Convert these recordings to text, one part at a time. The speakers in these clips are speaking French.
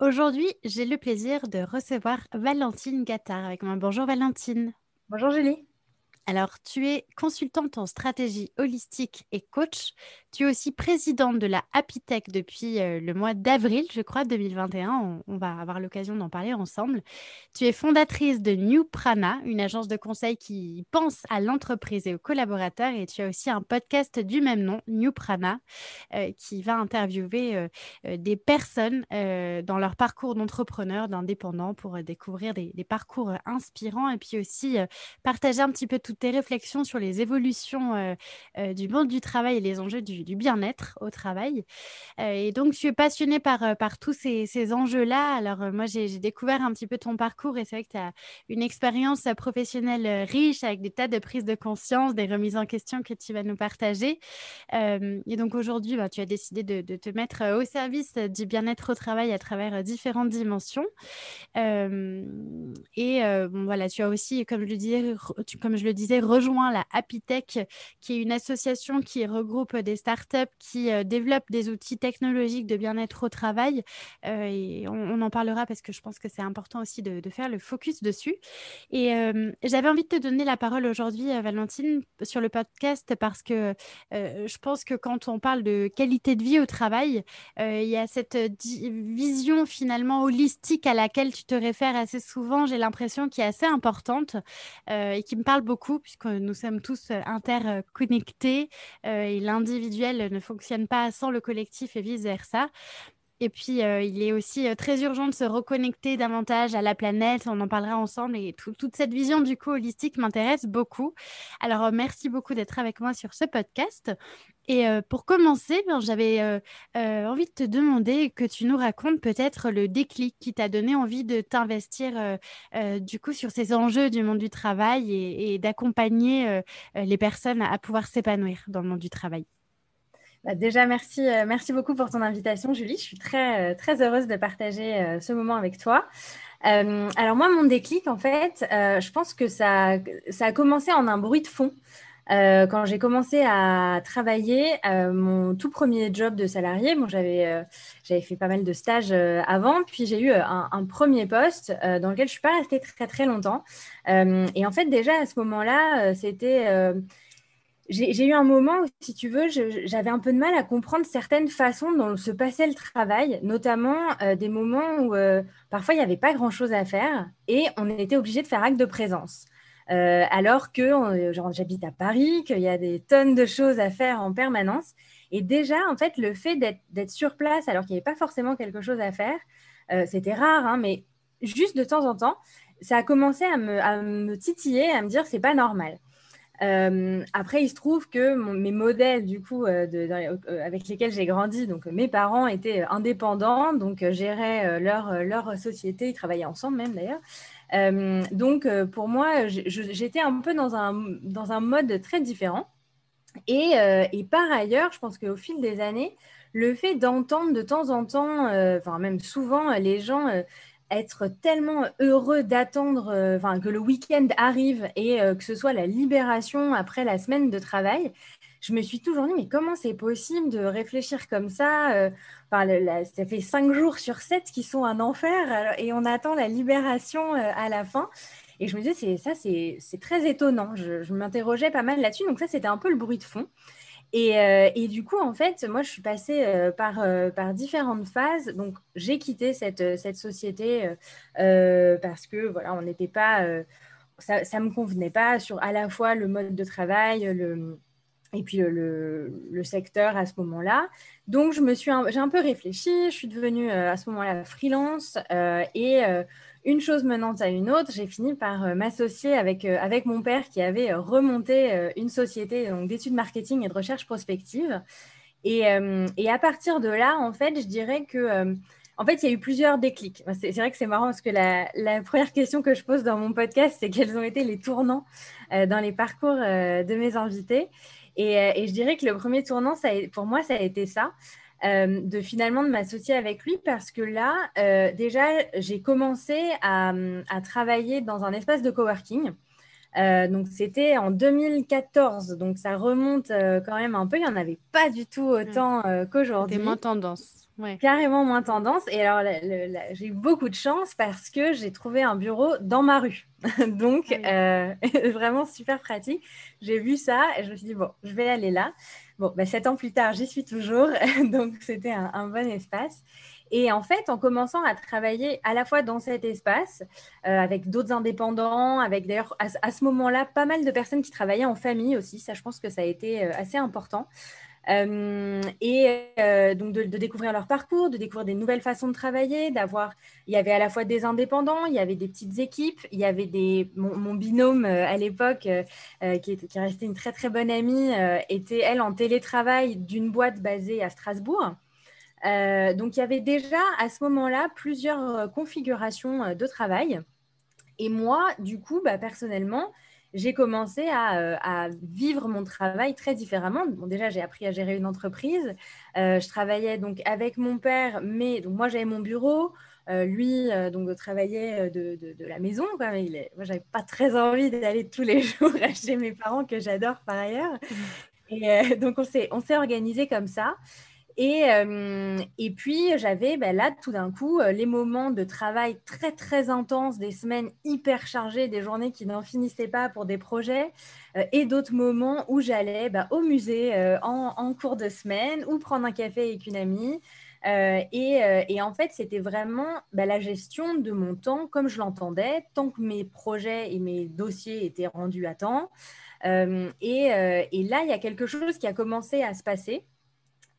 Aujourd'hui, j'ai le plaisir de recevoir Valentine Gattard avec moi. Bonjour Valentine. Bonjour Julie. Alors, tu es consultante en stratégie holistique et coach. Tu es aussi présidente de la Happy Tech depuis euh, le mois d'avril, je crois, 2021. On, va avoir l'occasion d'en parler ensemble. Tu es fondatrice de New Prana, une agence de conseil qui pense à l'entreprise et aux collaborateurs. Et tu as aussi un podcast du même nom, New Prana, euh, qui va interviewer euh, des personnes dans leur parcours d'entrepreneur, d'indépendant, pour découvrir des, parcours inspirants et puis aussi partager un petit peu tout tes réflexions sur les évolutions du monde du travail et les enjeux du, bien-être au travail. Euh, et donc, je suis passionnée par, par tous ces, ces enjeux-là. Alors, moi, j'ai découvert un petit peu ton parcours et c'est vrai que tu as une expérience professionnelle riche avec des tas de prises de conscience, des remises en question que tu vas nous partager. et donc, aujourd'hui, bah, tu as décidé de, te mettre au service du bien-être au travail à travers différentes dimensions. et voilà, tu as aussi, comme je le disais, comme je le disais, rejoint la Happy Tech, qui est une association qui regroupe des qui euh, développent des outils technologiques de bien-être au travail. Euh, et on, en parlera parce que je pense que c'est important aussi de, faire le focus dessus. Et euh, j'avais envie de te donner la parole aujourd'hui, Valentine, sur le podcast parce que je pense que quand on parle de qualité de vie au travail, il y a cette vision finalement holistique à laquelle tu te réfères assez souvent, j'ai l'impression, qui est assez importante et qui me parle beaucoup puisque nous sommes tous interconnectés et ne fonctionne pas sans le collectif et vice-versa. Et puis, euh, il est aussi très urgent de se reconnecter davantage à la planète. On en parlera ensemble. Et toute cette vision du coup holistique m'intéresse beaucoup. Alors, merci beaucoup d'être avec moi sur ce podcast. Et pour commencer, ben, j'avais envie de te demander que tu nous racontes peut-être le déclic qui t'a donné envie de t'investir du coup sur ces enjeux du monde du travail et, d'accompagner les personnes à, pouvoir s'épanouir dans le monde du travail. Bah, déjà, merci, merci beaucoup pour ton invitation, Julie. Je suis très, très heureuse de partager ce moment avec toi. alors moi, mon déclic, en fait, je pense que ça, ça a commencé en un bruit de fond. Euh, quand j'ai commencé à travailler, euh, mon tout premier job de salarié, bon, j'avais euh, fait pas mal de stages avant, puis j'ai eu un, premier poste dans lequel je suis pas restée très très longtemps. et en fait, déjà à ce moment-là, c'était j'ai eu un moment où, si tu veux, j'avais un peu de mal à comprendre certaines façons dont se passait le travail, notamment des moments où parfois il n'y avait pas grand-chose à faire et on était obligé de faire acte de présence. Euh, alors que j'habite à Paris, qu'il y a des tonnes de choses à faire en permanence. Et déjà, en fait, le fait d'être sur place alors qu'il n'y avait pas forcément quelque chose à faire, euh, c'était rare, hein, mais juste de temps en temps, ça a commencé à me, titiller, à me dire c'est pas normal. Euh, après, il se trouve que mes modèles, du coup, avec lesquels j'ai grandi, donc mes parents étaient indépendants, donc géraient leur, leur société, ils travaillaient ensemble même d'ailleurs. Euh, donc, euh, pour moi, j'étais un peu dans un, dans un mode très différent. Et, euh, et par ailleurs, je pense qu'au fil des années, le fait d'entendre de temps en temps, enfin même souvent, les gens être tellement heureux d'attendre enfin, que le week-end arrive et que ce soit la libération après la semaine de travail je me suis toujours dit, mais comment c'est possible de réfléchir comme ça euh, Ça fait cinq jours sur sept qui sont un enfer et on attend la libération euh, à la fin. Et je me disais, ça, c'est très étonnant. Je, m'interrogeais pas mal là-dessus. Donc ça, c'était un peu le bruit de fond. Et, euh, et, du coup, en fait, moi, je suis passée par, par différentes phases. Donc, j'ai quitté cette, société parce que, voilà, on n'était pas... ça ne me convenait pas sur à la fois le mode de travail, le et puis le, secteur à ce moment-là. Donc, j'ai un peu réfléchi. Je suis devenue euh, à ce moment-là freelance euh, et euh, une chose menant à une autre, j'ai fini par m'associer avec, avec mon père qui avait remonté une société d'études marketing et de recherche prospective. Et, et, à partir de là, en fait, je dirais que en fait, il y a eu plusieurs déclics. C'est vrai que c'est marrant parce que la, la, première question que je pose dans mon podcast, c'est quels ont été les tournants dans les parcours de mes invités. Euh, et, je dirais que le premier tournant, ça pour moi, ça a été ça. Euh, de finalement de m'associer avec lui parce que là, euh, déjà, j'ai commencé à, travailler dans un espace de coworking. donc c'était en 2014, donc ça remonte quand même un peu. Il n'y en avait pas du tout autant qu'aujourd'hui. C'était moins tendance. Carrément moins tendance. Et alors, j'ai eu beaucoup de chance parce que j'ai trouvé un bureau dans ma rue. Donc, ah euh, vraiment super pratique. J'ai vu ça et je me suis dit, bon, je vais aller là. Bon, bah, sept ans plus tard, j'y suis toujours. Donc, c'était un, bon espace. Et en fait, en commençant à travailler à la fois dans cet espace, euh, avec d'autres indépendants, avec d'ailleurs à, ce moment-là pas mal de personnes qui travaillaient en famille aussi, ça je pense que ça a été euh, assez important. Euh, et euh, donc de, découvrir leur parcours, de découvrir des nouvelles façons de travailler, d'avoir. Il y avait à la fois des indépendants, il y avait des petites équipes, il y avait des. Mon, binôme euh, à l'époque, qui, qui restait une très très bonne amie, était elle en télétravail d'une boîte basée à Strasbourg. donc il y avait déjà à ce moment-là plusieurs configurations de travail. Et moi, du coup, bah, personnellement, j'ai commencé euh, à, vivre mon travail très différemment. Bon, déjà, j'ai appris à gérer une entreprise. Euh, je travaillais donc avec mon père, mais donc moi, j'avais mon bureau. Euh, lui, donc, travaillait de, de, la maison. Quoi, mais il est... Moi, j'avais pas très envie d'aller tous les jours chez mes parents, que j'adore par ailleurs. Mmh. Et donc, on s'est organisé comme ça. Et, euh, et puis, j'avais ben là, tout d'un coup, euh, les moments de travail très, très intenses, des semaines hyper chargées, des journées qui n'en finissaient pas pour des projets, euh, et d'autres moments où j'allais ben, au musée en, cours de semaine ou prendre un café avec une amie. Et, en fait, c'était vraiment ben, la gestion de mon temps comme je l'entendais, tant que mes projets et mes dossiers étaient rendus à temps. et là, il y a quelque chose qui a commencé à se passer.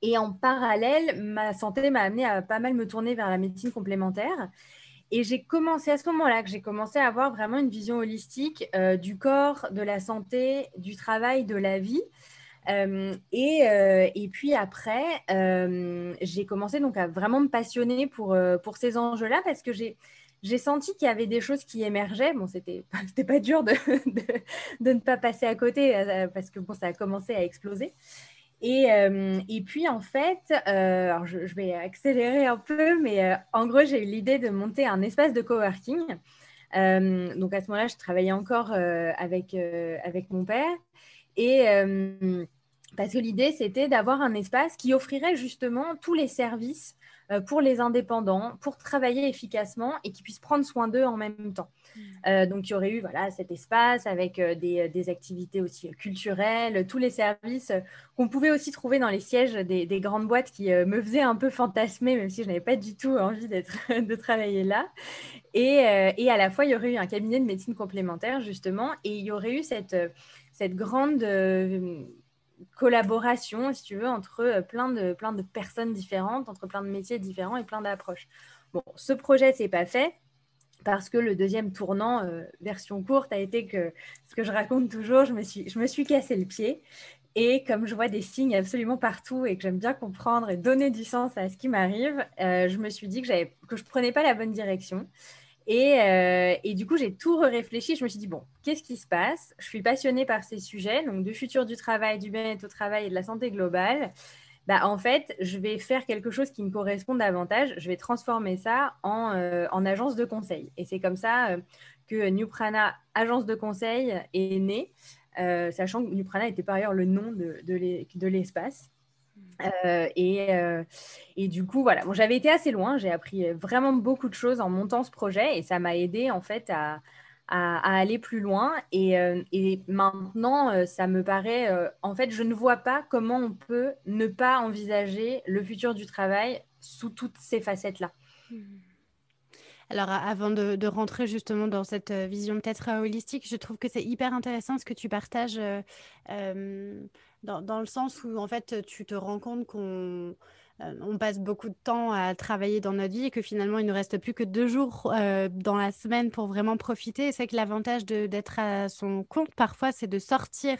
Et en parallèle, ma santé m'a amené à pas mal me tourner vers la médecine complémentaire. Et j'ai commencé à ce moment-là que j'ai commencé à avoir vraiment une vision holistique euh, du corps, de la santé, du travail, de la vie. Euh, et, euh, et, puis après, j'ai commencé donc à vraiment me passionner pour, pour ces enjeux-là parce que j'ai, j'ai senti qu'il y avait des choses qui émergeaient. Bon, c'était, c'était pas dur de, de, de, ne pas passer à côté parce que bon, ça a commencé à exploser. Et, euh, et, puis, en fait, euh, alors je, vais accélérer un peu, mais euh, en gros, j'ai eu l'idée de monter un espace de coworking. donc, à ce moment-là, je travaillais encore avec, avec mon père. Et parce que l'idée, c'était d'avoir un espace qui offrirait justement tous les services pour les indépendants, pour travailler efficacement et qui puissent prendre soin d'eux en même temps. Mm. Euh, donc, il y aurait eu voilà, cet espace avec euh, des, activités aussi culturelles, tous les services qu'on pouvait aussi trouver dans les sièges des, grandes boîtes qui me faisaient un peu fantasmer, même si je n'avais pas du tout envie de travailler là. Et, et, à la fois, il y aurait eu un cabinet de médecine complémentaire, justement, et il y aurait eu cette, cette grande collaboration, si tu veux, entre euh, plein de, plein de personnes différentes, entre plein de métiers différents et plein d'approches. Bon, ce projet, c'est pas fait parce que le deuxième tournant, euh, version courte, a été que, ce que je raconte toujours, je me suis, je me suis cassé le pied. Et comme je vois des signes absolument partout et que j'aime bien comprendre et donner du sens à ce qui m'arrive, euh, je me suis dit que, que je ne prenais pas la bonne direction euh, et, du coup, j'ai tout réfléchi. Je me suis dit, bon, qu'est-ce qui se passe? Je suis passionnée par ces sujets, donc du futur du travail, du bien-être au travail et de la santé globale. bah, en fait, je vais faire quelque chose qui me correspond davantage. Je vais transformer ça en, en agence de conseil. Et c'est comme ça que New Prana, agence de conseil, est née, sachant que New Prana était par ailleurs le nom de l'espace. Euh, et, euh, et, du coup, voilà, bon, j'avais été assez loin, j'ai appris vraiment beaucoup de choses en montant ce projet et ça m'a aidé en fait à, aller plus loin. Et, euh, maintenant, ça me paraît, en fait, je ne vois pas comment on peut ne pas envisager le futur du travail sous toutes ces facettes-là. Mmh. Alors, avant de, rentrer justement dans cette vision peut-être holistique, je trouve que c'est hyper intéressant ce que tu partages dans, dans, le sens où en fait tu te rends compte qu'on on passe beaucoup de temps à travailler dans notre vie et que finalement il ne reste plus que deux jours euh, dans la semaine pour vraiment profiter. C'est que l'avantage d'être à son compte parfois, c'est de sortir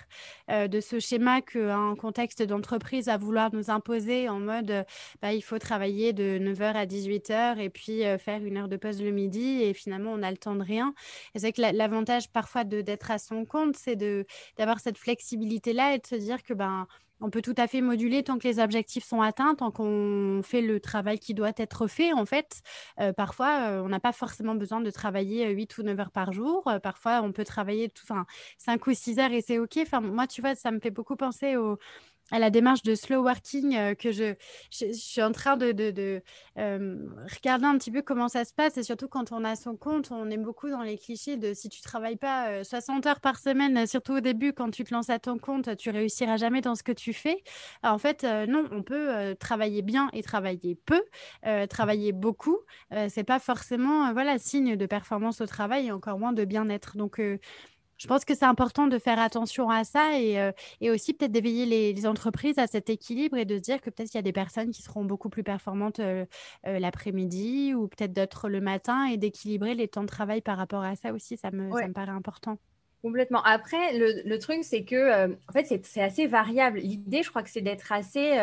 euh, de ce schéma qu'un contexte d'entreprise va vouloir nous imposer en mode bah, il faut travailler de 9h à 18h et puis faire une heure de pause le midi et finalement on n'a le temps de rien. C'est que l'avantage parfois d'être à son compte, c'est d'avoir cette flexibilité-là et de se dire que ben on peut tout à fait moduler tant que les objectifs sont atteints, tant qu'on fait le travail qui doit être fait. En fait, euh, parfois, euh, on n'a pas forcément besoin de travailler 8 ou 9 heures par jour. Euh, parfois, on peut travailler tout, 5 ou 6 heures et c'est OK. Enfin, moi, tu vois, ça me fait beaucoup penser au, à la démarche de slow working euh, que je, je, suis en train de, de, euh, regarder un petit peu comment ça se passe et surtout quand on a son compte, on aime beaucoup dans les clichés de si tu travailles pas 60 euh, heures par semaine, surtout au début quand tu te lances à ton compte, tu réussiras jamais dans ce que tu fais. en fait, non, on peut travailler bien et travailler peu, travailler beaucoup. c'est pas forcément voilà signe de performance au travail et encore moins de bien-être. Donc je pense que c'est important de faire attention à ça et, euh, et aussi peut-être d'éveiller les, entreprises à cet équilibre et de se dire que peut-être qu'il y a des personnes qui seront beaucoup plus performantes euh, euh, l'après-midi ou peut-être d'autres le matin et d'équilibrer les temps de travail par rapport à ça aussi, ça me, ça me paraît important. Complètement. Après, le, le truc, c'est que, en fait, c'est assez variable. L'idée, je crois que c'est d'être assez.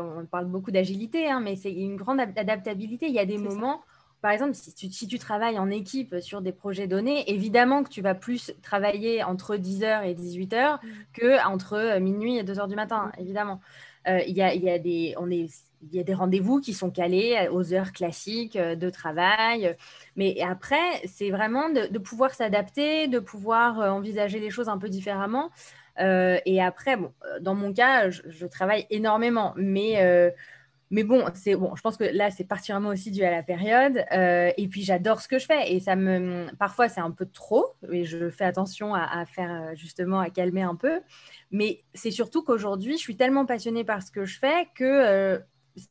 on parle beaucoup d'agilité, hein, mais c'est une grande adaptabilité. Il y a des moments par exemple, si tu, travailles en équipe sur des projets donnés, évidemment que tu vas plus travailler entre 10h et 18h mm. que entre euh, minuit et 2h du matin, mm. évidemment. Euh, il y, a, y, a, des, on est, y a des rendez-vous qui sont calés aux heures classiques euh, de travail. Mais après, c'est vraiment de, pouvoir s'adapter, de pouvoir envisager les choses un peu différemment. et après, bon, dans mon cas, je, je travaille énormément, mais mais bon, c'est bon. Je pense que là, c'est particulièrement aussi dû à la période. Euh, et puis, j'adore ce que je fais. Et ça me, parfois, c'est un peu trop. Et je fais attention à, faire euh, justement à calmer un peu. Mais c'est surtout qu'aujourd'hui, je suis tellement passionnée par ce que je fais que euh,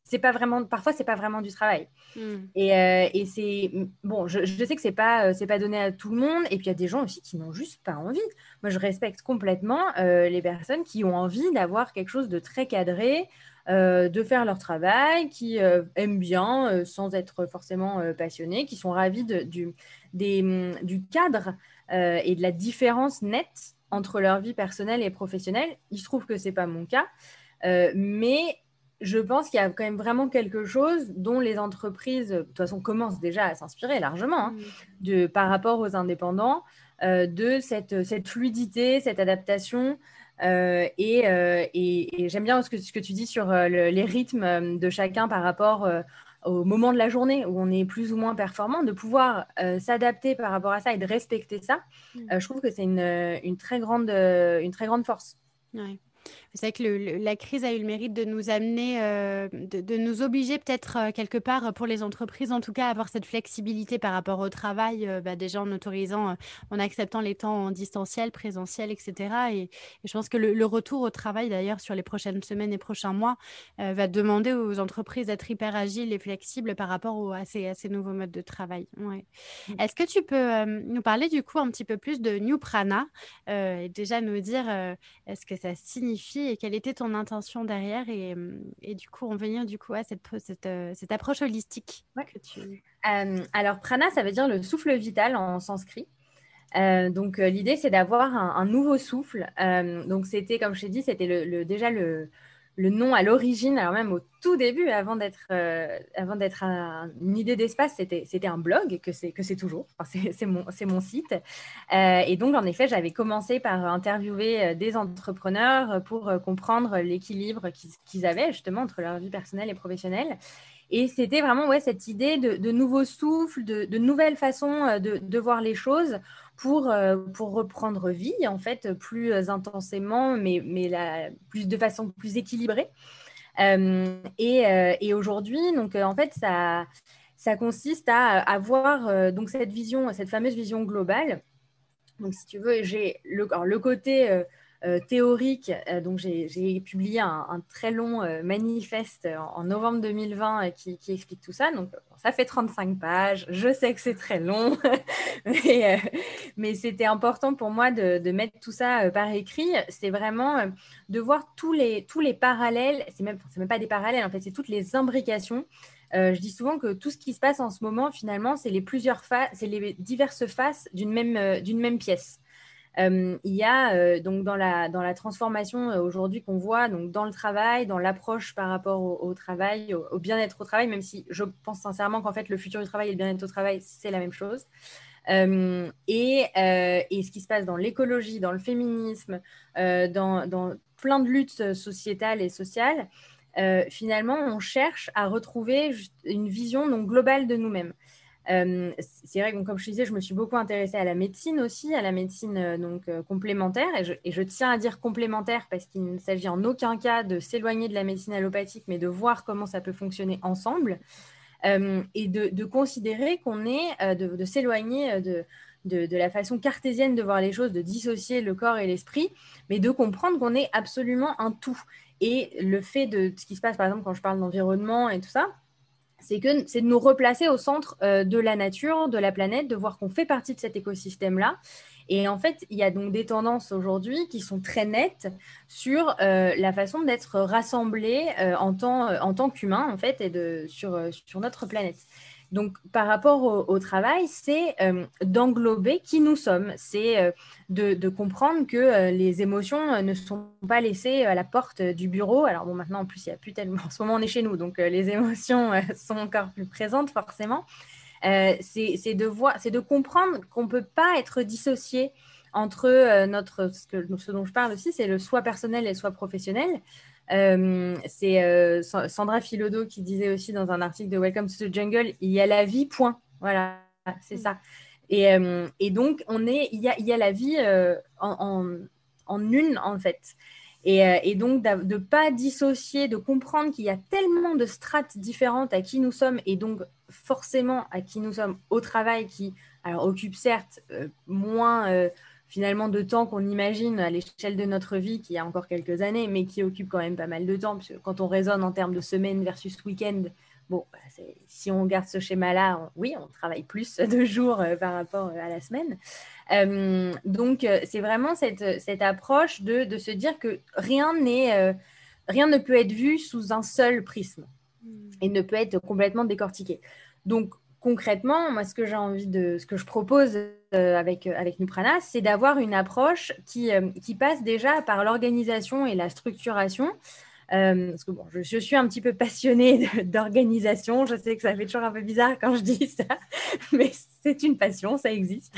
c'est pas vraiment. Parfois, c'est pas vraiment du travail. Hmm. Et, et c'est bon. Je, je, sais que c'est pas c'est pas donné à tout le monde. Et puis, il y a des gens aussi qui n'ont juste pas envie. Moi, je respecte complètement les personnes qui ont envie d'avoir quelque chose de très cadré. Euh, de faire leur travail, qui euh, aiment bien euh, sans être forcément passionnés, qui sont ravis du, mm, du, cadre et de la différence nette entre leur vie personnelle et professionnelle. Il se trouve que ce n'est pas mon cas, mais je pense qu'il y a quand même vraiment quelque chose dont les entreprises, de toute façon, commencent déjà à s'inspirer largement hein, mm. de, par rapport aux indépendants, de cette, cette, fluidité, cette adaptation, euh, euh, et, j'aime bien ce que, ce que, tu dis sur euh, les rythmes de chacun par rapport au moment de la journée où on est plus ou moins performant, de pouvoir s'adapter par rapport à ça et de respecter ça, mm. je trouve que c'est une, une, très grande, une très grande force. Ouais. C'est vrai que la crise a eu le mérite de nous amener, euh, de, nous obliger peut-être euh, quelque part pour les entreprises, en tout cas, à avoir cette flexibilité par rapport au travail, euh, bah, déjà en autorisant, en acceptant les temps en distanciel, présentiel, etc. Et, je pense que le, retour au travail, d'ailleurs, sur les prochaines semaines et prochains mois, va demander aux entreprises d'être hyper agiles et flexibles par rapport à, ces, nouveaux modes de travail. Ouais. Mmh. Est-ce que tu peux nous parler du coup un petit peu plus de New Prana et déjà nous dire est-ce que ça signifie et quelle était ton intention derrière et, et du coup, en venir du coup à cette, cette, euh, cette approche holistique que tu... Euh, alors, prana, ça veut dire le souffle vital en sanskrit. Euh, donc, l'idée, c'est d'avoir un, nouveau souffle. donc, c'était, comme je t'ai dit, c'était le, déjà le, le nom à l'origine, alors même au tout début, avant d'être euh, avant d'être une idée d'espace, c'était c'était un blog que c'est que c'est toujours. c'est mon c'est mon site. Euh, et donc en effet, j'avais commencé par interviewer euh, des entrepreneurs pour comprendre l'équilibre qu'ils avaient justement entre leur vie personnelle et professionnelle. Et c'était vraiment ouais cette idée de, de nouveaux souffles, de, de nouvelles façons de, de voir les choses pour, euh, pour reprendre vie, en fait, plus intensément, mais, mais la, plus, de façon plus équilibrée. Euh, et, euh, et aujourd'hui, donc, en fait, ça, ça consiste à avoir donc cette vision, cette fameuse vision globale. Donc, si tu veux, j'ai le, le côté euh, théorique. Euh, donc, j'ai publié un, très long euh, manifeste en, novembre 2020 qui, explique tout ça. Donc, ça fait 35 pages. Je sais que c'est très long, mais, c'était important pour moi de, mettre tout ça par écrit. C'est vraiment de voir tous les, tous les parallèles. C'est même, même pas des parallèles, en fait, c'est toutes les imbrications. je dis souvent que tout ce qui se passe en ce moment, finalement, c'est les plusieurs faces, c'est les diverses faces d'une même, d'une même pièce. Euh, il y a euh, donc dans la, dans la transformation euh, aujourd'hui qu'on voit donc dans le travail, dans l'approche par rapport au, travail, au, bien-être au travail, même si je pense sincèrement qu'en fait le futur du travail et le bien-être au travail, c'est la même chose. et, et, ce qui se passe dans l'écologie, dans le féminisme, dans, dans, plein de luttes sociétales et sociales, finalement, on cherche à retrouver une vision donc, globale de nous-mêmes. Euh, c'est vrai que, comme je disais, je me suis beaucoup intéressée à la médecine aussi, à la médecine euh, donc euh, complémentaire. Et je, tiens à dire complémentaire parce qu'il ne s'agit en aucun cas de s'éloigner de la médecine allopathique, mais de voir comment ça peut fonctionner ensemble. et de, considérer qu'on est, de, s'éloigner de, de, la façon cartésienne de voir les choses, de dissocier le corps et l'esprit, mais de comprendre qu'on est absolument un tout. Et le fait de ce qui se passe, par exemple, quand je parle d'environnement et tout ça, c'est que c'est de nous replacer au centre euh, de la nature, de la planète, de voir qu'on fait partie de cet écosystème-là. Et en fait, il y a donc des tendances aujourd'hui qui sont très nettes sur euh, la façon d'être rassemblés euh, en tant, qu'humains, en fait, et sur notre planète. Donc, par rapport au, travail, c'est euh, d'englober qui nous sommes, c'est euh, de, comprendre que euh, les émotions ne sont pas laissées à la porte du bureau. Alors, bon, maintenant, en plus, il n'y a plus tellement. En ce moment, on est chez nous, donc les émotions sont encore plus présentes, forcément. c'est de, voir, de comprendre qu'on ne peut pas être dissocié entre notre. Ce, dont je parle aussi, c'est le soi personnel et le soi professionnel. Euh, c'est euh, Sandra Philodo qui disait aussi dans un article de Welcome to the Jungle, il y a la vie, point. Voilà, c'est mm. ça. Et, euh, et, donc, on est, il, y a, il y a la vie en, en, une, en fait. Et, et donc, de ne pas dissocier, de comprendre qu'il y a tellement de strates différentes à qui nous sommes et donc forcément à qui nous sommes au travail qui alors, occupe certes moins finalement de temps qu'on imagine à l'échelle de notre vie, qui a encore quelques années, mais qui occupe quand même pas mal de temps, puisque quand on raisonne en termes de semaine versus week-end, bon, bah, si on garde ce schéma-là, oui, on travaille plus de jours euh, par rapport euh, à la semaine. Euh, donc, c'est vraiment cette, cette approche de, de, se dire que rien, n'est, rien ne peut être vu sous un seul prisme hmm. et ne peut être complètement décortiqué. Donc, concrètement, moi, ce que j'ai envie de, ce que je propose euh, avec, avec Nuprana, c'est d'avoir une approche euh, qui passe déjà par l'organisation et la structuration. Euh, parce que bon, je, je, suis un petit peu passionnée d'organisation. Je sais que ça fait toujours un peu bizarre quand je dis ça, mais c'est une passion, ça existe.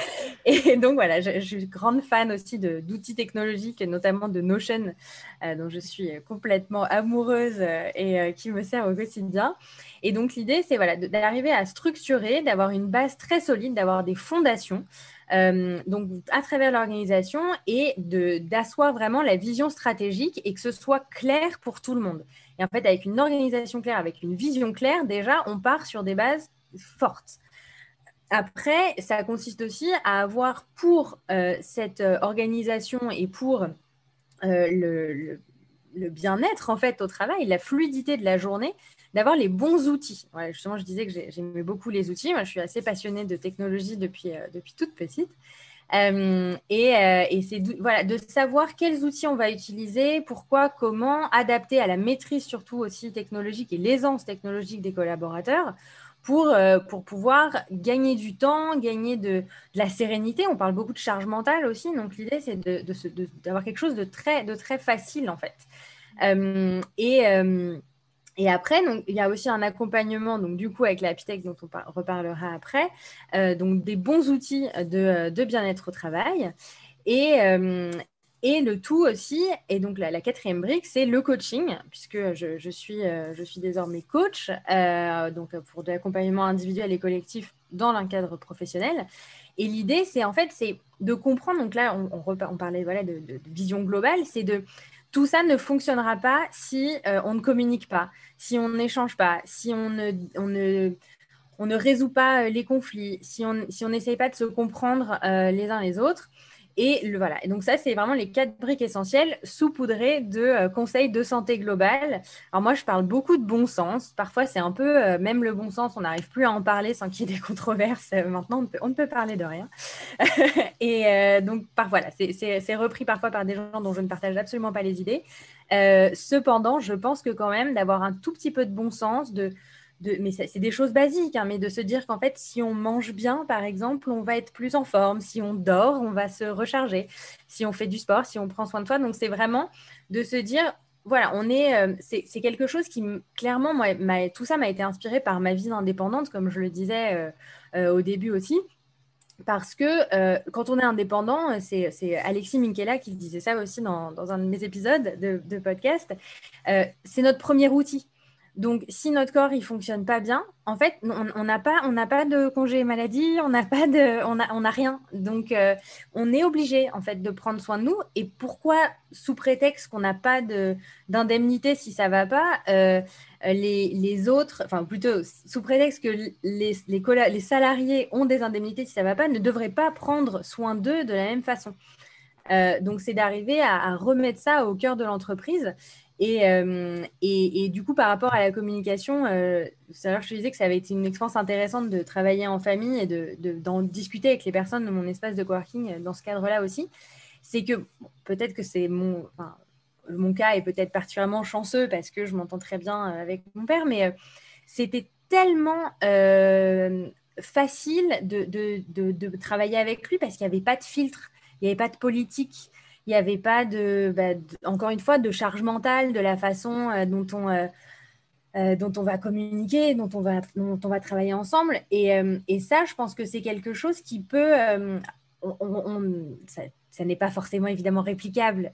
et donc voilà, je, suis grande fan aussi d'outils technologiques, notamment de Notion, dont je suis complètement amoureuse et qui me sert au quotidien. Et donc, l'idée, c'est voilà, d'arriver à structurer, d'avoir une base très solide, d'avoir des fondations. Euh, donc, à travers l'organisation et d'asseoir vraiment la vision stratégique et que ce soit clair pour tout le monde. Et en fait, avec une organisation claire, avec une vision claire, déjà, on part sur des bases fortes. Après, ça consiste aussi à avoir pour euh, cette euh, organisation et pour le, le bien-être en fait au travail, la fluidité de la journée, d'avoir les bons outils. justement, je disais que j'aimais beaucoup les outils. Je suis assez passionnée de technologie depuis, euh, depuis toute petite. Euh, et, euh, et c'est voilà, de savoir quels outils on va utiliser, pourquoi, comment, adapter à la maîtrise surtout aussi technologique et l'aisance technologique des collaborateurs pour, pour pouvoir gagner du temps, gagner de, la sérénité. On parle beaucoup de charge mentale aussi, donc l'idée c'est d'avoir de, de, quelque chose de très, de très facile en fait. et et après, donc, il y a aussi un accompagnement, donc du coup, avec la dont on reparlera après, euh, donc des bons outils de, de bien-être au travail. Et, euh, et le tout aussi, et donc la, quatrième brique, c'est le coaching, puisque je, suis, euh, je suis désormais coach, donc pour de l'accompagnement individuel et collectif dans un cadre professionnel. Et l'idée, c'est en fait, c'est de comprendre, donc là, on, parlait voilà, de, vision globale, c'est de tout ça ne fonctionnera pas si euh, on ne communique pas, si on n'échange pas, si on ne, on ne, on ne résout pas euh, les conflits, si on si n'essaye pas de se comprendre euh, les uns les autres. Et le, voilà. Et donc ça, c'est vraiment les quatre briques essentielles saupoudrées de euh, conseils de santé globale. Alors moi, je parle beaucoup de bon sens. Parfois, c'est un peu, euh, même le bon sens, on n'arrive plus à en parler sans qu'il y ait des controverses. Euh, maintenant, on, ne peut parler de rien. et donc, par, voilà, c'est repris parfois par des gens dont je ne partage absolument pas les idées. cependant, je pense que quand même d'avoir un tout petit peu de bon sens, de mais c'est des choses basiques, hein, mais de se dire qu'en fait, si on mange bien, par exemple, on va être plus en forme. Si on dort, on va se recharger. Si on fait du sport, si on prend soin de soi. Donc, c'est vraiment de se dire, voilà, on est, euh, c'est quelque chose qui, clairement, moi, tout ça m'a été inspiré par ma vie indépendante, comme je le disais euh, euh, au début aussi. Parce que quand on est indépendant, c'est Alexis Minkela qui disait ça aussi dans, un de mes épisodes de, de podcast, c'est notre premier outil. Donc, si notre corps il fonctionne pas bien, en fait, on n'a pas, on n'a pas de congé maladie, on n'a pas de, on a, on a rien. Donc, euh, on est obligé en fait de prendre soin de nous. Et pourquoi, sous prétexte qu'on n'a pas de d'indemnité si ça va pas, euh, les, les, autres, enfin plutôt sous prétexte que les, les, salariés ont des indemnités si ça va pas, ne devraient pas prendre soin d'eux de la même façon. Euh, donc, c'est d'arriver à, remettre ça au cœur de l'entreprise euh, et, et, du coup, par rapport à la communication, euh, je te disais que ça avait été une expérience intéressante de travailler en famille et d'en de, discuter avec les personnes de mon espace de coworking euh, dans ce cadre-là aussi. C'est que peut-être que c'est mon, mon cas est peut-être particulièrement chanceux parce que je m'entends très bien euh, avec mon père, mais c'était tellement facile de, de, travailler avec lui parce qu'il n'y avait pas de filtre, il n'y avait pas de politique il n'y avait pas bah, de, encore une fois, de charge mentale de la façon euh, dont on, euh, euh, dont on va communiquer, dont on va, dont on va travailler ensemble. Et, et ça, je pense que c'est quelque chose qui peut, ça, n'est pas forcément évidemment réplicable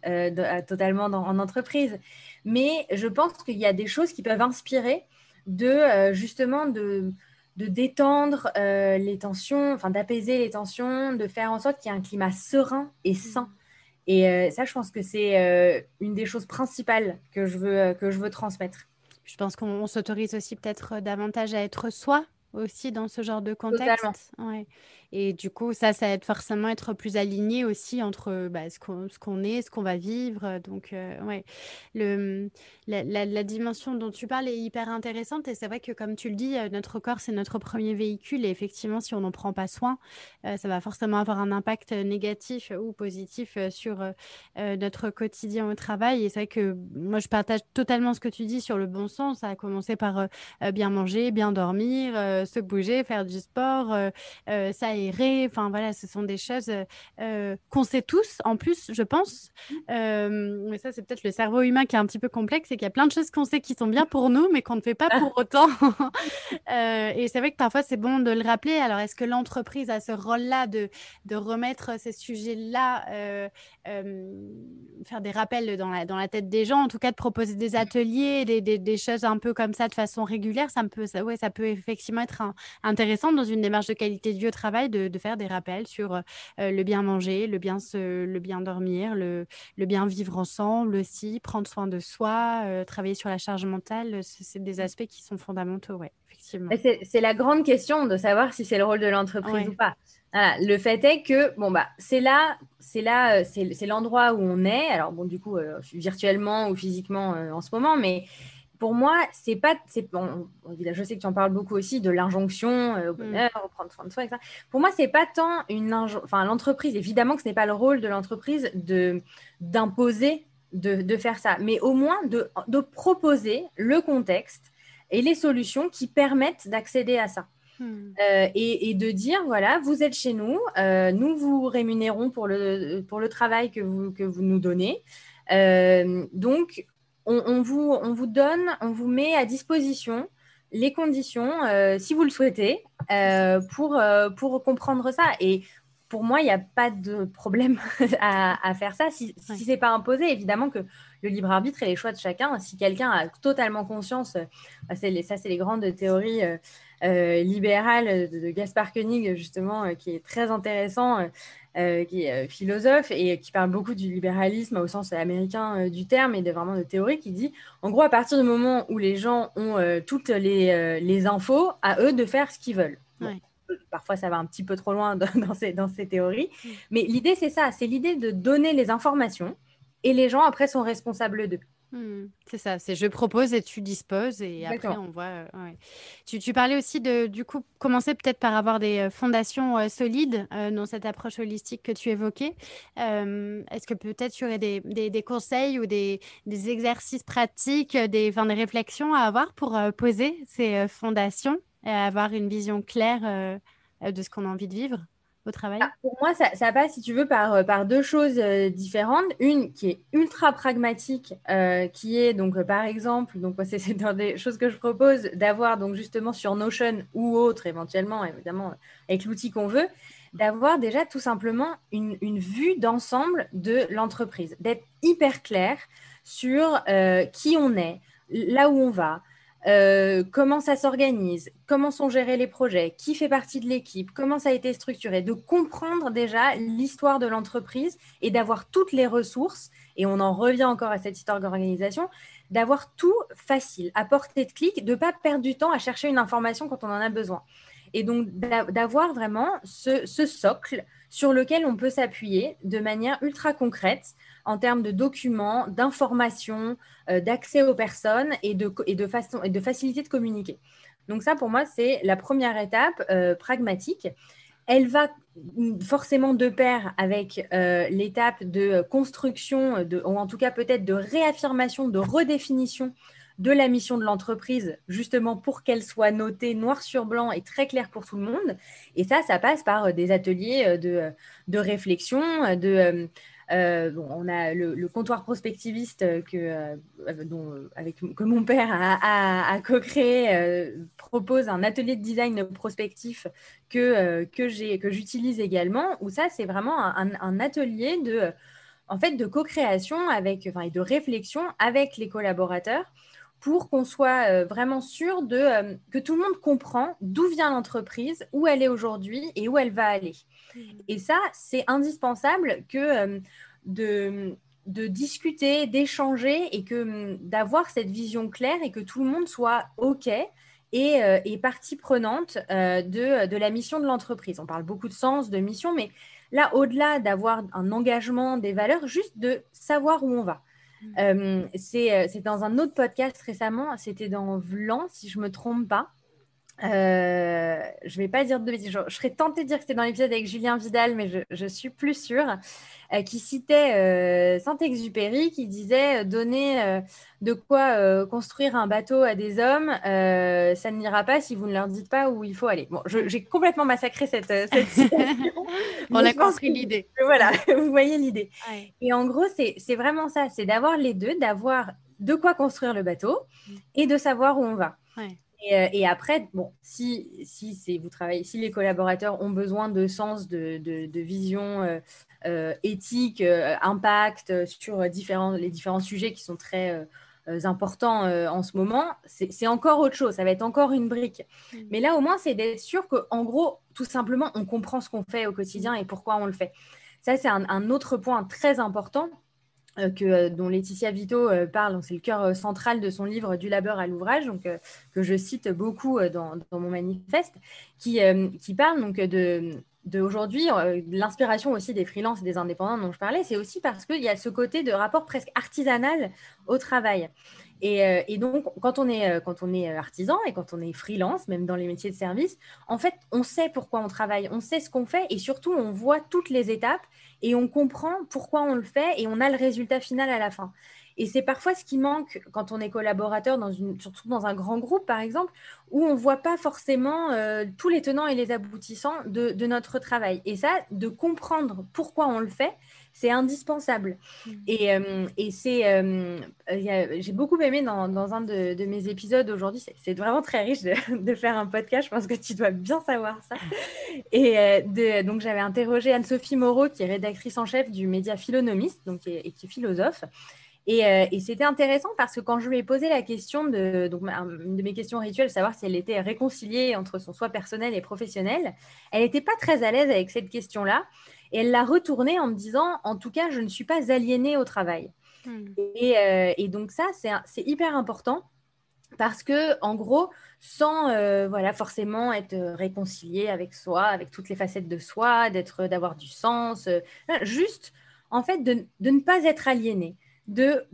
totalement en entreprise, mais je pense qu'il y a des choses qui peuvent inspirer de justement de de détendre les tensions, enfin d'apaiser les tensions, de faire en sorte qu'il y ait un climat serein et sain et euh, ça, je pense que c'est euh, une des choses principales que je veux, euh, que je veux transmettre. Je pense qu'on s'autorise aussi peut-être davantage à être soi aussi dans ce genre de contexte. Ouais. Et du coup, ça, ça aide forcément à être plus aligné aussi entre bah, ce qu'on est, ce qu'on va vivre. Donc, euh, ouais, le, la, la, dimension dont tu parles est hyper intéressante. Et c'est vrai que, comme tu le dis, euh, notre corps, c'est notre premier véhicule. Et effectivement, si on n'en prend pas soin, euh, ça va forcément avoir un impact négatif ou positif sur notre quotidien au travail. Et c'est vrai que moi, je partage totalement ce que tu dis sur le bon sens. Ça a commencé par bien manger, bien dormir, se bouger, faire du sport. ça Enfin voilà, ce sont des choses euh, euh, qu'on sait tous. En plus, je pense, euh, mais ça c'est peut-être le cerveau humain qui est un petit peu complexe et qu'il y a plein de choses qu'on sait qui sont bien pour nous, mais qu'on ne fait pas pour autant. et c'est vrai que parfois c'est bon de le rappeler. Alors est-ce que l'entreprise a ce rôle-là de, de remettre ces sujets-là, faire des rappels dans la, dans la tête des gens, en tout cas de proposer des ateliers, des, des, des choses un peu comme ça de façon régulière, ça peut, ça, ouais, ça peut effectivement être intéressant dans une démarche de qualité de vie au travail de, faire des rappels sur euh, le bien manger, le bien, se, le bien dormir, le, le, bien vivre ensemble aussi, prendre soin de soi, euh, travailler sur la charge mentale. C'est des aspects qui sont fondamentaux, ouais, effectivement. C'est la grande question de savoir si c'est le rôle de l'entreprise ou pas. le fait est que bon bah c'est là, c'est là, euh, c'est l'endroit où on est. Alors bon du coup virtuellement ou physiquement en ce moment, mais pour moi, c'est pas. Bon, je sais que tu en parles beaucoup aussi de l'injonction euh, au mm. bonheur, prendre soin de soi, etc. Pour moi, c'est pas tant une Enfin, l'entreprise, évidemment que ce n'est pas le rôle de l'entreprise de d'imposer de, de, faire ça, mais au moins de, de, proposer le contexte et les solutions qui permettent d'accéder à ça. Mm. Euh, et, et, de dire voilà, vous êtes chez nous, euh, nous vous rémunérons pour le, pour le travail que vous, que vous nous donnez. donc, on, vous, on vous donne, on vous met à disposition les conditions, si vous le souhaitez, pour, pour comprendre ça. Et pour moi, il n'y a pas de problème à, faire ça. Si, ce n'est pas imposé, évidemment que le libre arbitre et les choix de chacun, si quelqu'un a totalement conscience, bah, ça c'est les grandes théories euh, libéral de, Gaspard Koenig, justement, euh, qui est très intéressant, euh, qui est philosophe et qui parle beaucoup du libéralisme au sens américain du terme et de vraiment de théorie, qui dit, en gros, à partir du moment où les gens ont toutes les, les, infos, à eux de faire ce qu'ils veulent. parfois ça va un petit peu trop loin dans, ces, dans ces, théories. Mm. Mais l'idée, c'est ça, c'est l'idée de donner les informations et les gens, après, sont responsables d'eux. Mmh, c'est ça, c'est je propose et tu disposes et après on voit. Euh, tu, parlais aussi de du coup commencer peut-être par avoir des euh, fondations euh, solides dans cette approche holistique que tu évoquais. Est-ce que peut-être tu aurais des, des, conseils ou des, des, exercices pratiques, des, des réflexions à avoir pour poser ces fondations et avoir une vision claire de ce qu'on a envie de vivre? Au travail? Ah, Pour moi, ça, passe, si tu veux, par, euh, deux choses euh, différentes. Une qui est ultra pragmatique, euh, qui est donc, par exemple, donc c'est dans des choses que je propose d'avoir donc justement sur Notion ou autre, éventuellement, évidemment, avec l'outil qu'on veut, d'avoir déjà tout simplement une vue d'ensemble de l'entreprise, d'être hyper clair sur qui on est, là où on va, euh, comment ça s'organise, comment sont gérés les projets, qui fait partie de l'équipe, comment ça a été structuré, de comprendre déjà l'histoire de l'entreprise et d'avoir toutes les ressources, et on en revient encore à cette histoire d'organisation, d'avoir tout facile, à portée de clic, de ne pas perdre du temps à chercher une information quand on en a besoin. Et donc d'avoir vraiment ce, socle sur lequel on peut s'appuyer de manière ultra concrète en termes de documents, d'informations, euh, d'accès aux personnes et de, façon, et de facilité de communiquer. Donc ça, pour moi, c'est la première étape euh, pragmatique. Elle va forcément de pair avec euh, l'étape de construction, ou en tout cas peut-être de réaffirmation, de redéfinition de la mission de l'entreprise, justement pour qu'elle soit notée noir sur blanc et très claire pour tout le monde. Et ça, ça passe par des ateliers de, de réflexion, de, euh, on a le, comptoir prospectiviste que, euh, que mon père a, co-créé propose un atelier de design prospectif que, que j'utilise également, où ça, c'est vraiment un, atelier de, en fait, de co-création avec, enfin, et de réflexion avec les collaborateurs pour qu'on soit vraiment sûr de, que tout le monde comprend d'où vient l'entreprise, où elle est aujourd'hui et où elle va aller. Et ça, c'est indispensable que de, de discuter, d'échanger et que d'avoir cette vision claire et que tout le monde soit OK et, euh, partie prenante euh, de, de, la mission de l'entreprise. On parle beaucoup de sens, de mission, mais là, au-delà d'avoir un engagement, des valeurs, juste de savoir où on va. Mmh. Euh, c'est dans un autre podcast récemment, c'était dans Vlan, si je ne me trompe pas. Euh, je ne vais pas dire de bêtises. Je, serais tentée de dire que c'était dans l'épisode avec Julien Vidal, mais je, suis plus sûre. Euh, qui citait euh, Saint-Exupéry, qui disait donner de quoi construire un bateau à des hommes, ça n'ira pas si vous ne leur dites pas où il faut aller. Bon, j'ai complètement massacré cette, cette citation. On a compris l'idée. Voilà, vous voyez l'idée. Et en gros, c'est vraiment ça c'est d'avoir les deux, d'avoir de quoi construire le bateau mm. et de savoir où on va. Ouais. Euh, et, après, bon, si, si, vous travaillez, si les collaborateurs ont besoin de sens, de, de, vision euh, euh, éthique, impact sur différents, les différents sujets qui sont très importants en ce moment, c'est encore autre chose, ça va être encore une brique. Mm. Mais là, au moins, c'est d'être sûr qu'en gros, tout simplement, on comprend ce qu'on fait au quotidien et pourquoi on le fait. Ça, c'est un, autre point très important que, euh, dont Laetitia Vito euh, parle, c'est le cœur central de son livre Du labeur à l'ouvrage, donc, que je cite beaucoup dans, mon manifeste, qui, qui parle donc de, de aujourd'hui, l'inspiration aussi des freelances et des indépendants dont je parlais, c'est aussi parce qu'il y a ce côté de rapport presque artisanal au travail. Et, et, donc, quand on, est, on est artisan et quand on est freelance, même dans les métiers de service, en fait, on sait pourquoi on travaille, on sait ce qu'on fait et surtout, on voit toutes les étapes et on comprend pourquoi on le fait et on a le résultat final à la fin. Et c'est parfois ce qui manque quand on est collaborateur, surtout dans un grand groupe, par exemple, où on ne voit pas forcément euh, tous les tenants et les aboutissants de, notre travail. Et ça, de comprendre pourquoi on le fait, c'est indispensable. Mmh. Et, euh, et c'est, euh, j'ai beaucoup aimé dans, dans un de, mes épisodes aujourd'hui, c'est vraiment très riche de, de, faire un podcast, je pense que tu dois bien savoir ça. Et de, donc j'avais interrogé Anne-Sophie Moreau, qui est rédactrice en chef du média Philonomiste, donc, et qui est philosophe. Euh, et, c'était intéressant parce que quand je lui ai posé la question de, donc une de mes questions rituelles, savoir si elle était réconciliée entre son soi personnel et professionnel, elle n'était pas très à l'aise avec cette question-là. Et elle l'a retournée en me disant, en tout cas, je ne suis pas aliénée au travail. Hmm. Euh, et, donc ça, c'est hyper important parce que, en gros, sans euh, voilà forcément être réconcilié avec soi, avec toutes les facettes de soi, d'être, d'avoir du sens, juste en fait de, de, ne pas être aliéné de,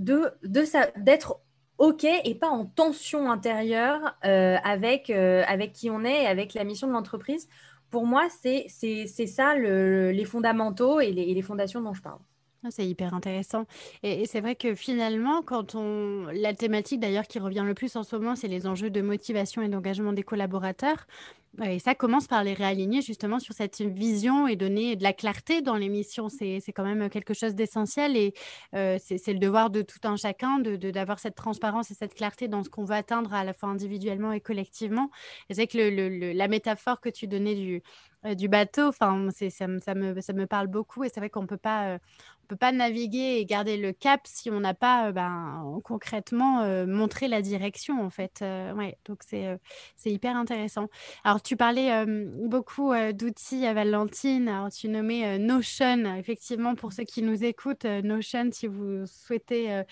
d'être OK et pas en tension intérieure euh, avec, euh, avec qui on est et avec la mission de l'entreprise. Pour moi, c'est, ça les fondamentaux et les, et les fondations dont je parle. Ah, c'est hyper intéressant. Et, c'est vrai que finalement, quand on. La thématique d'ailleurs qui revient le plus en ce moment, c'est les enjeux de motivation et d'engagement des collaborateurs. Et ça commence par les réaligner justement sur cette vision et donner de la clarté dans l'émission. C'est quand même quelque chose d'essentiel et euh, c'est le devoir de tout un chacun d'avoir de, d'avoir cette transparence et cette clarté dans ce qu'on veut atteindre à la fois individuellement et collectivement. Et c'est que le, la métaphore que tu donnais du, euh, du bateau, enfin, ça, ça, me, ça me parle beaucoup et c'est vrai qu'on ne peut pas, euh, on peut pas naviguer et garder le cap si on n'a pas euh, ben, concrètement euh, montré la direction en fait. Euh, ouais, donc c'est c'est hyper intéressant. Alors tu parlais beaucoup d'outils à Valentine. Alors tu nommais Notion. Effectivement, pour ceux qui nous écoutent, Notion, si vous souhaitez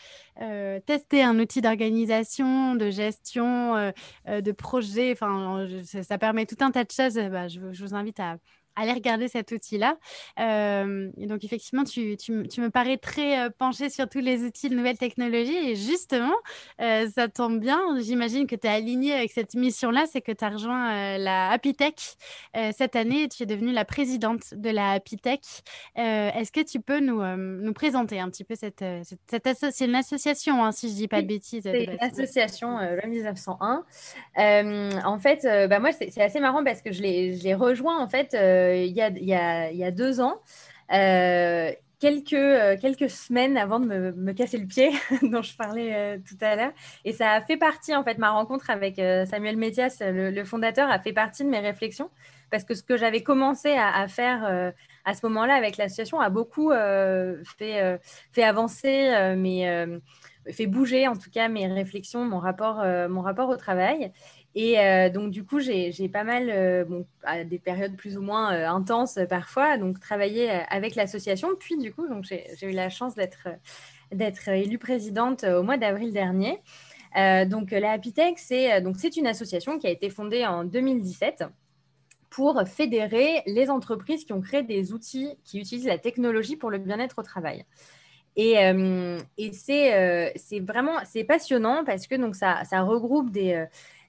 tester un outil d'organisation, de gestion, de projet, ça, permet tout un tas de choses. Bah, je vous invite à aller regarder cet outil-là. Euh, et donc, effectivement, tu, tu, tu, me parais très euh, penché sur tous les outils de nouvelles technologies. Et justement, euh, ça tombe bien. J'imagine que tu es aligné avec cette mission-là. C'est que tu as rejoint la Happy Tech cette année. Tu es devenue la présidente de la Happy Tech. Est-ce que tu peux nous, nous présenter un petit peu cette, cette, une association, hein, si je dis pas de bêtises. C'est une association, euh, 1901. en fait, bah, moi, c'est assez marrant parce que je l'ai rejoint, en fait, il y, a, deux ans. Euh, quelques, euh, quelques semaines avant de me, me casser le pied, dont je parlais euh, tout à l'heure. Et ça a fait partie, en fait, ma rencontre avec Samuel Métias, le, fondateur, a fait partie de mes réflexions. Parce que ce que j'avais commencé à, faire à ce moment-là avec l'association a beaucoup fait, fait avancer, mais fait bouger en tout cas mes réflexions, mon rapport, mon rapport au travail. Et euh, donc, du coup, j'ai pas mal, euh, bon, à des périodes plus ou moins euh, intenses parfois, donc travaillé avec l'association. Puis, du coup, j'ai eu la chance d'être élue présidente au mois d'avril dernier. donc, la Happy Tech, c'est une association qui a été fondée en 2017 pour fédérer les entreprises qui ont créé des outils qui utilisent la technologie pour le bien-être au travail. Et, et c'est vraiment passionnant parce que donc ça, ça regroupe des,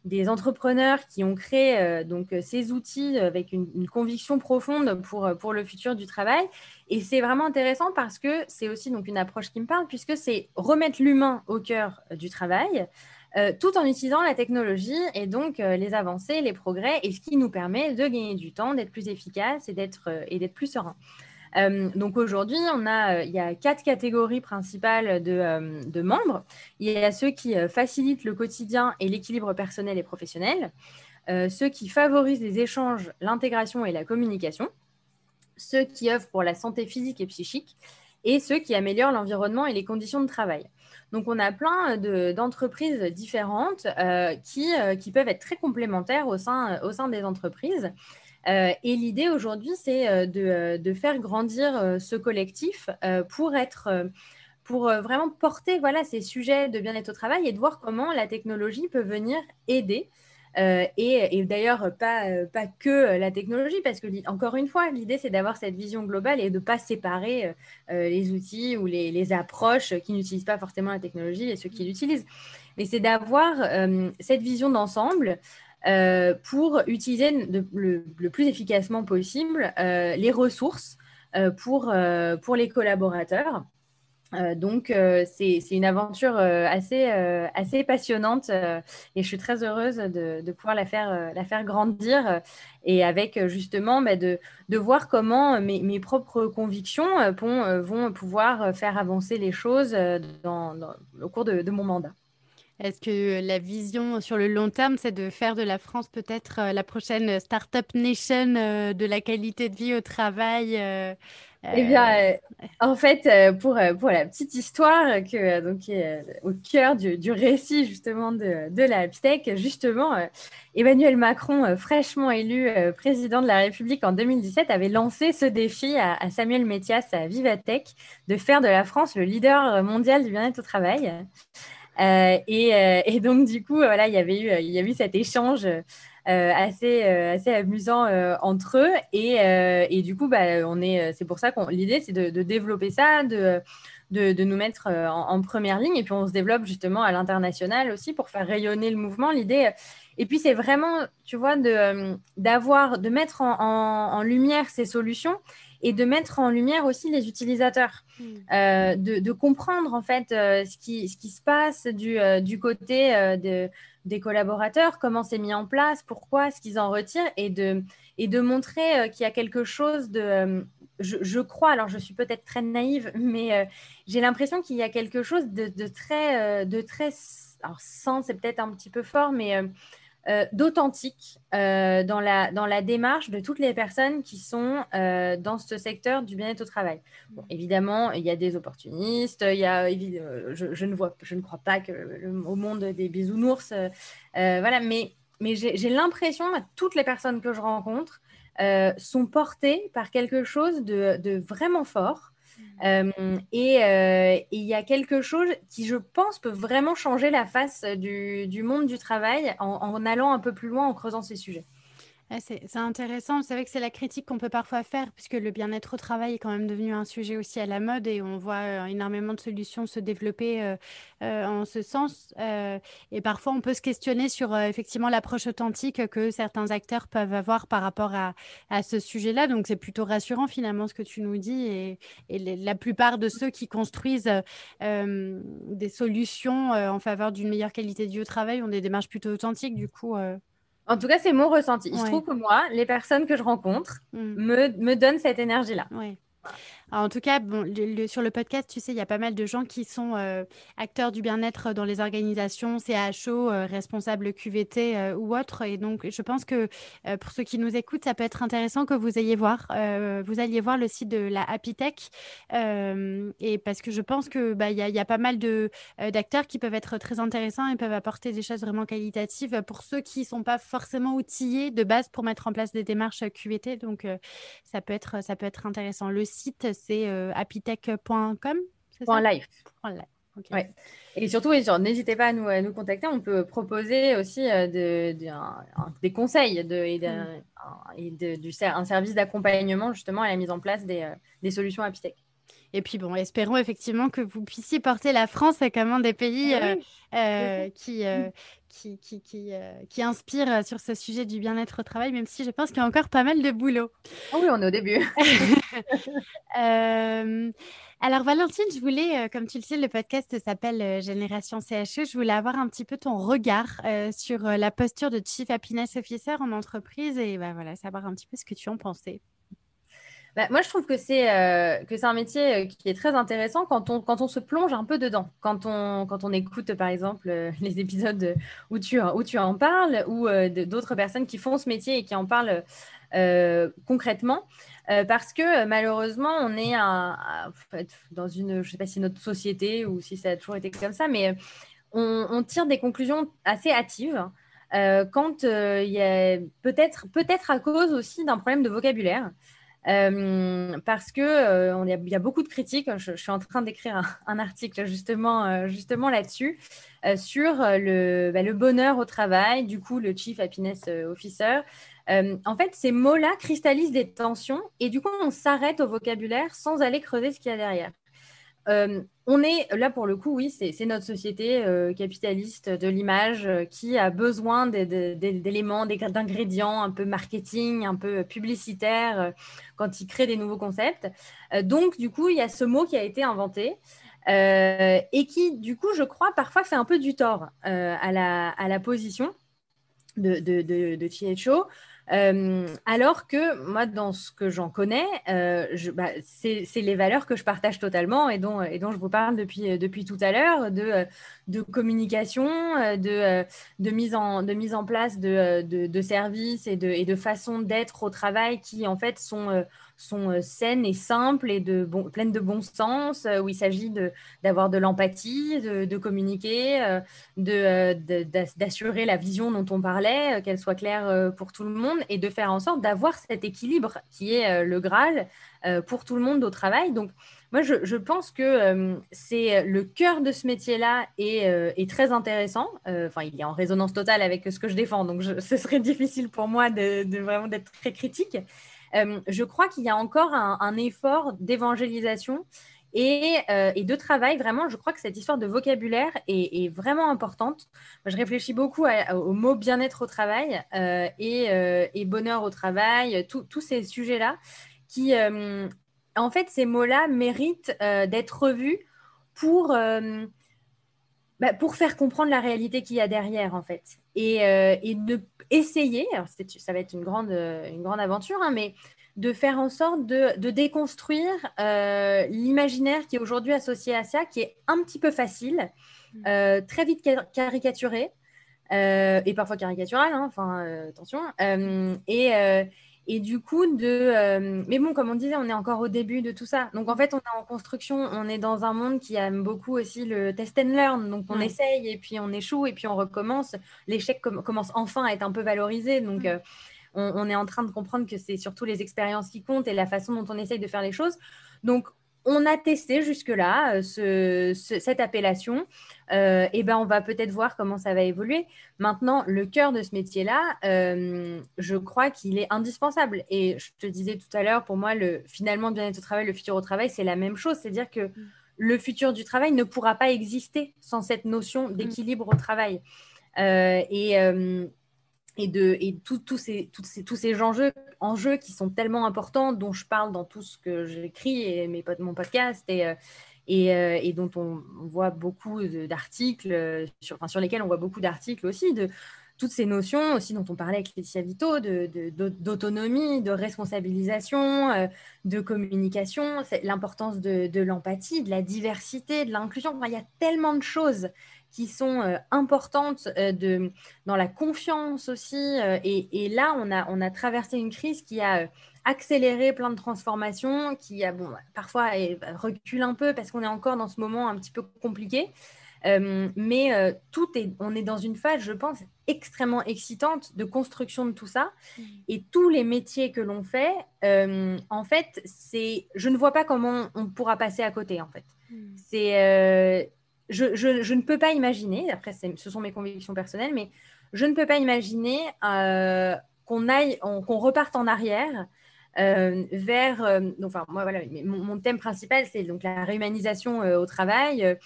des entrepreneurs qui ont créé euh, donc euh, ces outils avec une, conviction profonde pour, euh, pour le futur du travail. Et c'est vraiment intéressant parce que c'est aussi donc une approche qui me parle puisque c'est remettre l'humain au cœur du travail. tout en utilisant la technologie et donc les avancées, les progrès, et ce qui nous permet de gagner du temps, d'être plus efficace et d'être et d'être plus serein. Euh, donc aujourd'hui, on a, euh, il y a quatre catégories principales de, euh, membres. Il y a ceux qui facilitent le quotidien et l'équilibre personnel et professionnel, ceux qui favorisent les échanges, l'intégration et la communication, ceux qui œuvrent pour la santé physique et psychique, et ceux qui améliorent l'environnement et les conditions de travail. Donc, on a plein d'entreprises différentes qui, qui, peuvent être très complémentaires au sein, au sein des entreprises. Euh, et l'idée aujourd'hui, c'est euh, euh, de, faire grandir ce collectif pour être pour vraiment porter voilà, ces sujets de bien-être au travail et de voir comment la technologie peut venir aider. et, d'ailleurs, pas, pas que la technologie, parce que, encore une fois, l'idée, c'est d'avoir cette vision globale et de ne pas séparer les outils ou les, les approches qui n'utilisent pas forcément la technologie et ceux qui l'utilisent. Mais c'est d'avoir cette vision d'ensemble euh, pour utiliser le, plus efficacement possible euh, les ressources euh, pour, pour les collaborateurs. Donc, c'est une aventure assez, assez passionnante et je suis très heureuse de, pouvoir la faire, la faire grandir et avec justement bah, de, de, voir comment mes, propres convictions vont, pouvoir faire avancer les choses dans, au cours de, mon mandat. Est-ce que la vision sur le long terme, c'est de faire de la France peut-être la prochaine Startup Nation de la qualité de vie au travail eh bien, euh, en fait, euh, pour, euh, pour la petite histoire que, donc, qui est au cœur du, du récit justement de, de la Tech, justement, Emmanuel Macron, fraîchement élu président de la République en 2017, avait lancé ce défi à, Samuel Métias à Vivatech de faire de la France le leader mondial du bien-être au travail. Et, et, donc, du coup, voilà, il y avait eu, il y a eu cet échange euh, assez, euh, assez amusant euh, entre eux. Et, et, du coup, bah, on est, c'est pour ça qu'on l'idée, c'est de, développer ça, de, de, nous mettre en, première ligne. Et puis, on se développe justement à l'international aussi pour faire rayonner le mouvement. L'idée. Et puis, c'est vraiment, tu vois, de, d'avoir, de mettre en, lumière ces solutions et de mettre en lumière aussi les utilisateurs, mmh. euh, de, de, comprendre en fait euh, ce, qui, ce qui se passe du, du côté de, des collaborateurs, comment c'est mis en place, pourquoi, ce qu'ils en retirent, et de, et de montrer euh, qu'il y a quelque chose de... Euh, je, crois, alors je suis peut-être très naïve, mais euh, j'ai l'impression qu'il y a quelque chose de, de très... de très alors, sans, c'est peut-être un petit peu fort, mais euh, d'authentique euh, dans, la, dans la démarche de toutes les personnes qui sont euh, dans ce secteur du bien-être au travail. évidemment, il y a des opportunistes, il y a, je, je, ne vois, je ne crois pas que au monde des bisounours, voilà, mais, mais j'ai l'impression que toutes les personnes que je rencontre sont portées par quelque chose de, de vraiment fort. Euh, et euh, il y a quelque chose qui, je pense, peut vraiment changer la face du, monde du travail en, allant un peu plus loin, en creusant ces sujets c'est intéressant. C'est vrai que c'est la critique qu'on peut parfois faire, puisque le bien-être au travail est quand même devenu un sujet aussi à la mode et on voit euh, énormément de solutions se développer euh, euh, en ce sens. et parfois, on peut se questionner sur effectivement l'approche authentique que certains acteurs peuvent avoir par rapport à, ce sujet-là. Donc, c'est plutôt rassurant finalement ce que tu nous dis. Et, la plupart de ceux qui construisent des solutions en faveur d'une meilleure qualité de vie au travail ont des démarches plutôt authentiques. Du coup, en tout cas, c'est mon ressenti. Je trouve que moi, les personnes que je rencontre mm. me, me, donnent cette énergie-là. Oui en tout cas, sur le podcast, tu sais, il y a pas mal de gens qui sont euh, acteurs du bien-être dans les organisations, CHO, euh, responsables QVT euh, ou autres. Et donc, je pense que pour ceux qui nous écoutent, ça peut être intéressant que vous ayez voir, vous alliez voir le site de la Happy Tech. et parce que je pense que bah, il y, a pas mal d'acteurs qui peuvent être très intéressants et peuvent apporter des choses vraiment qualitatives pour ceux qui sont pas forcément outillés de base pour mettre en place des démarches QVT. Donc, ça peut être ça peut être intéressant. Le site c'est euh, happytech.com live. Et surtout, n'hésitez pas à nous, nous contacter. On peut proposer aussi euh, des conseils de, et, mm. du, un service d'accompagnement justement à la mise en place des, euh, des solutions Happytech. Et puis bon, espérons effectivement que vous puissiez porter la France comme un des pays eh euh, qui, qui, qui, qui, qui, inspire sur ce sujet du bien-être au travail, même si je pense qu'il y a encore pas mal de boulot. Oh oui, on est au début. Euh, alors Valentine, je voulais, euh, comme tu le sais, le podcast s'appelle euh, Génération CHE. Je voulais avoir un petit peu ton regard sur la posture de Chief Happiness Officer en entreprise et bah, voilà, savoir un petit peu ce que tu en pensais. Bah, moi, je trouve que c'est c'est un métier qui est très intéressant quand on, quand on se plonge un peu dedans. Quand on, quand on écoute, par exemple, les épisodes où tu, où tu en parles ou d'autres personnes qui font ce métier et qui en parlent concrètement. Euh, parce que euh, malheureusement, on est dans une, je sais pas si notre société ou si ça a toujours été comme ça, mais on, tire des conclusions assez hâtives. Euh, quand il y a peut-être peut-être à cause aussi d'un problème de vocabulaire. Parce que il y, a beaucoup de critiques. Je, suis en train d'écrire un, article justement, justement là-dessus sur le, bah, le, bonheur au travail. Du coup, le Chief Happiness Officer euh, en fait, ces mots-là cristallisent des tensions et du coup, on s'arrête au vocabulaire sans aller creuser ce qu'il y a derrière. Euh, on est là pour le coup, oui, c'est notre société euh, capitaliste de l'image qui a besoin d'éléments, d'ingrédients un peu marketing, un peu publicitaire quand il crée des nouveaux concepts. donc, du coup, il y a ce mot qui a été inventé. et qui, du coup, je crois, parfois fait un peu du tort à, la, position de, de, de. Euh, alors que moi, dans ce que j'en connais, euh, bah, c'est les valeurs que je partage totalement et dont, et dont je vous parle depuis, depuis tout à l'heure, de, de communication, de, de, mise en, de mise en place de, de, services et de, et de façons d'être au travail qui, en fait, sont sont euh, saines et simples et de pleines de bon sens, euh, où il s'agit d'avoir de, l'empathie, de, communiquer, euh, d'assurer la vision dont on parlait, qu'elle soit claire pour tout le monde et de faire en sorte d'avoir cet équilibre qui est le Graal pour tout le monde au travail. Donc, moi, je, pense que c'est le cœur de ce métier-là est, très intéressant. Enfin, il est en résonance totale avec ce que je défends, donc ce serait difficile pour moi de, de vraiment d'être très critique. Euh, je crois qu'il y a encore un, effort d'évangélisation euh, et, de travail. Vraiment, je crois que cette histoire de vocabulaire est, vraiment importante. Je réfléchis beaucoup au mot bien-être au travail euh, et, bonheur au travail, tous ces sujets-là qui, en fait, ces mots-là méritent d'être revus pour bah, pour faire comprendre la réalité qu'il y a derrière, en fait. Et, euh, et de essayer, alors ça va être une grande, une grande aventure, hein, mais de faire en sorte de, de déconstruire euh, l'imaginaire qui est aujourd'hui associé à ça, qui est un petit peu facile, mmh. euh, très vite caricaturé, et parfois caricatural, hein, enfin, attention, et et du coup, de. Euh, mais bon, comme on disait, on est encore au début de tout ça. Donc en fait, on est en construction, on est dans un monde qui aime beaucoup aussi le test and learn. Donc on essaye et puis on échoue et puis on recommence. L'échec commence enfin à être un peu valorisé. Donc euh, on, est en train de comprendre que c'est surtout les expériences qui comptent et la façon dont on essaye de faire les choses. Donc on a testé jusque-là euh, cette appellation. Euh, et ben, on va peut-être voir comment ça va évoluer. Maintenant, le cœur de ce métier-là, euh, je crois qu'il est indispensable. Et je te disais tout à l'heure, pour moi, le, finalement, bien-être au travail, le futur au travail, c'est la même chose. C'est-à-dire que mm. le futur du travail ne pourra pas exister sans cette notion mm. d'équilibre au travail. et, et, de, et tous ces, ces, tous ces enjeux, enjeux qui sont tellement importants, dont je parle dans tout ce que j'écris et mes, mon podcast, et, euh, et, euh, et dont on, voit beaucoup d'articles, euh, sur, enfin, sur lesquels on voit beaucoup d'articles aussi, de toutes ces notions aussi dont on parlait avec Laetitia Vito, d'autonomie, de, de, responsabilisation, de communication, l'importance de, de l'empathie, de la diversité, de l'inclusion. il y a tellement de choses qui sont euh, importantes euh, de, dans la confiance aussi. Euh, et, là, on a, on a traversé une crise qui a accéléré plein de transformations, qui a bon, parfois recule un peu parce qu'on est encore dans ce moment un petit peu compliqué. mais tout est, on est dans une phase, je pense, extrêmement excitante de construction de tout ça. Mmh. Et tous les métiers que l'on fait, en fait, c'est, je ne vois pas comment on, pourra passer à côté. En fait, mmh. c'est je, ne peux pas imaginer, après ce sont mes convictions personnelles, mais je ne peux pas imaginer euh, qu'on aille, qu'on reparte en arrière euh, vers, euh, enfin moi voilà, mon, thème principal c'est donc la réhumanisation au travail.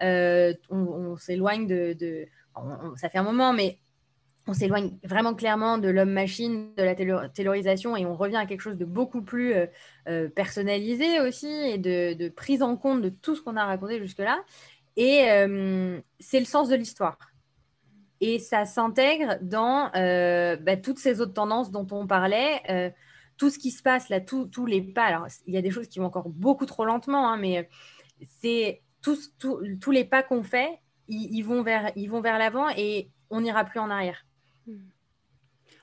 on, s'éloigne de, ça fait un moment, mais on s'éloigne vraiment clairement de l'homme-machine, de la taylorisation, et on revient à quelque chose de beaucoup plus personnalisé aussi, et de, de, prise en compte de tout ce qu'on a raconté jusque-là. Et euh, c'est le sens de l'histoire. Et ça s'intègre dans euh, bah, toutes ces autres tendances dont on parlait. Euh, tout ce qui se passe là, tous les pas. Alors, il y a des choses qui vont encore beaucoup trop lentement, hein, mais c'est tous, tous les pas qu'on fait, ils, vont vers, ils vont vers l'avant et on n'ira plus en arrière.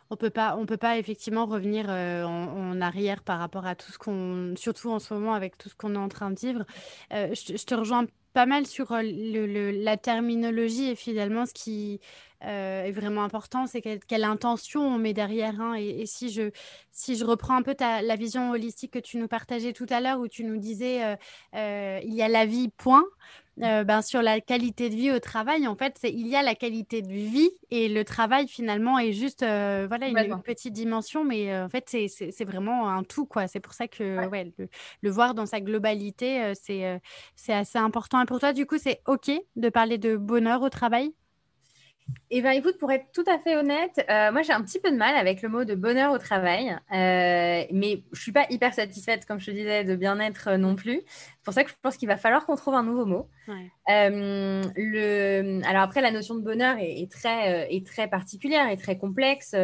On peut pas, on peut pas effectivement revenir en, arrière par rapport à tout ce qu'on, surtout en ce moment avec tout ce qu'on est en train de vivre. je, je, te rejoins pas mal sur le, la terminologie et finalement ce qui est vraiment important, c'est quelle, intention on met derrière. Hein. Et, si, je, si je reprends un peu ta, la vision holistique que tu nous partageais tout à l'heure, où tu nous disais il y a la vie, point. Euh, ben, sur la qualité de vie au travail, en fait, il y a la qualité de vie et le travail finalement est juste euh, voilà une, petite dimension, mais euh, en fait c'est vraiment un tout quoi. C'est pour ça que ouais. le, voir dans sa globalité, c'est c'est assez important. Et pour toi, du coup, c'est ok de parler de bonheur au travail? Eh bien, écoute, pour être tout à fait honnête, euh, moi j'ai un petit peu de mal avec le mot de bonheur au travail, euh, mais je suis pas hyper satisfaite, comme je te disais, de bien-être euh, non plus. C'est pour ça que je pense qu'il va falloir qu'on trouve un nouveau mot. le... Alors après, la notion de bonheur est, très, est très particulière et très complexe.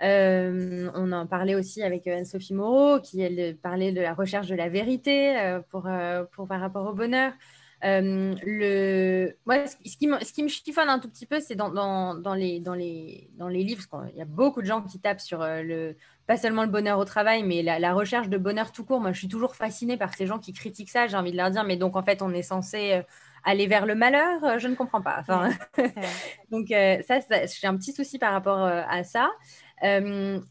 on en parlait aussi avec Anne-Sophie Moreau, qui elle, parlait de la recherche de la vérité pour, pour, par rapport au bonheur. Euh, le... Moi, ce, qui me, ce qui me chiffonne un tout petit peu, c'est dans, dans, dans, les, dans, les, dans les livres, parce qu'il y a beaucoup de gens qui tapent sur euh, le, pas seulement le bonheur au travail, mais la, recherche de bonheur tout court. Moi, je suis toujours fascinée par ces gens qui critiquent ça. J'ai envie de leur dire, mais donc en fait, on est censé euh, aller vers le malheur Je ne comprends pas. Enfin, donc, ça, j'ai un petit souci par rapport à ça.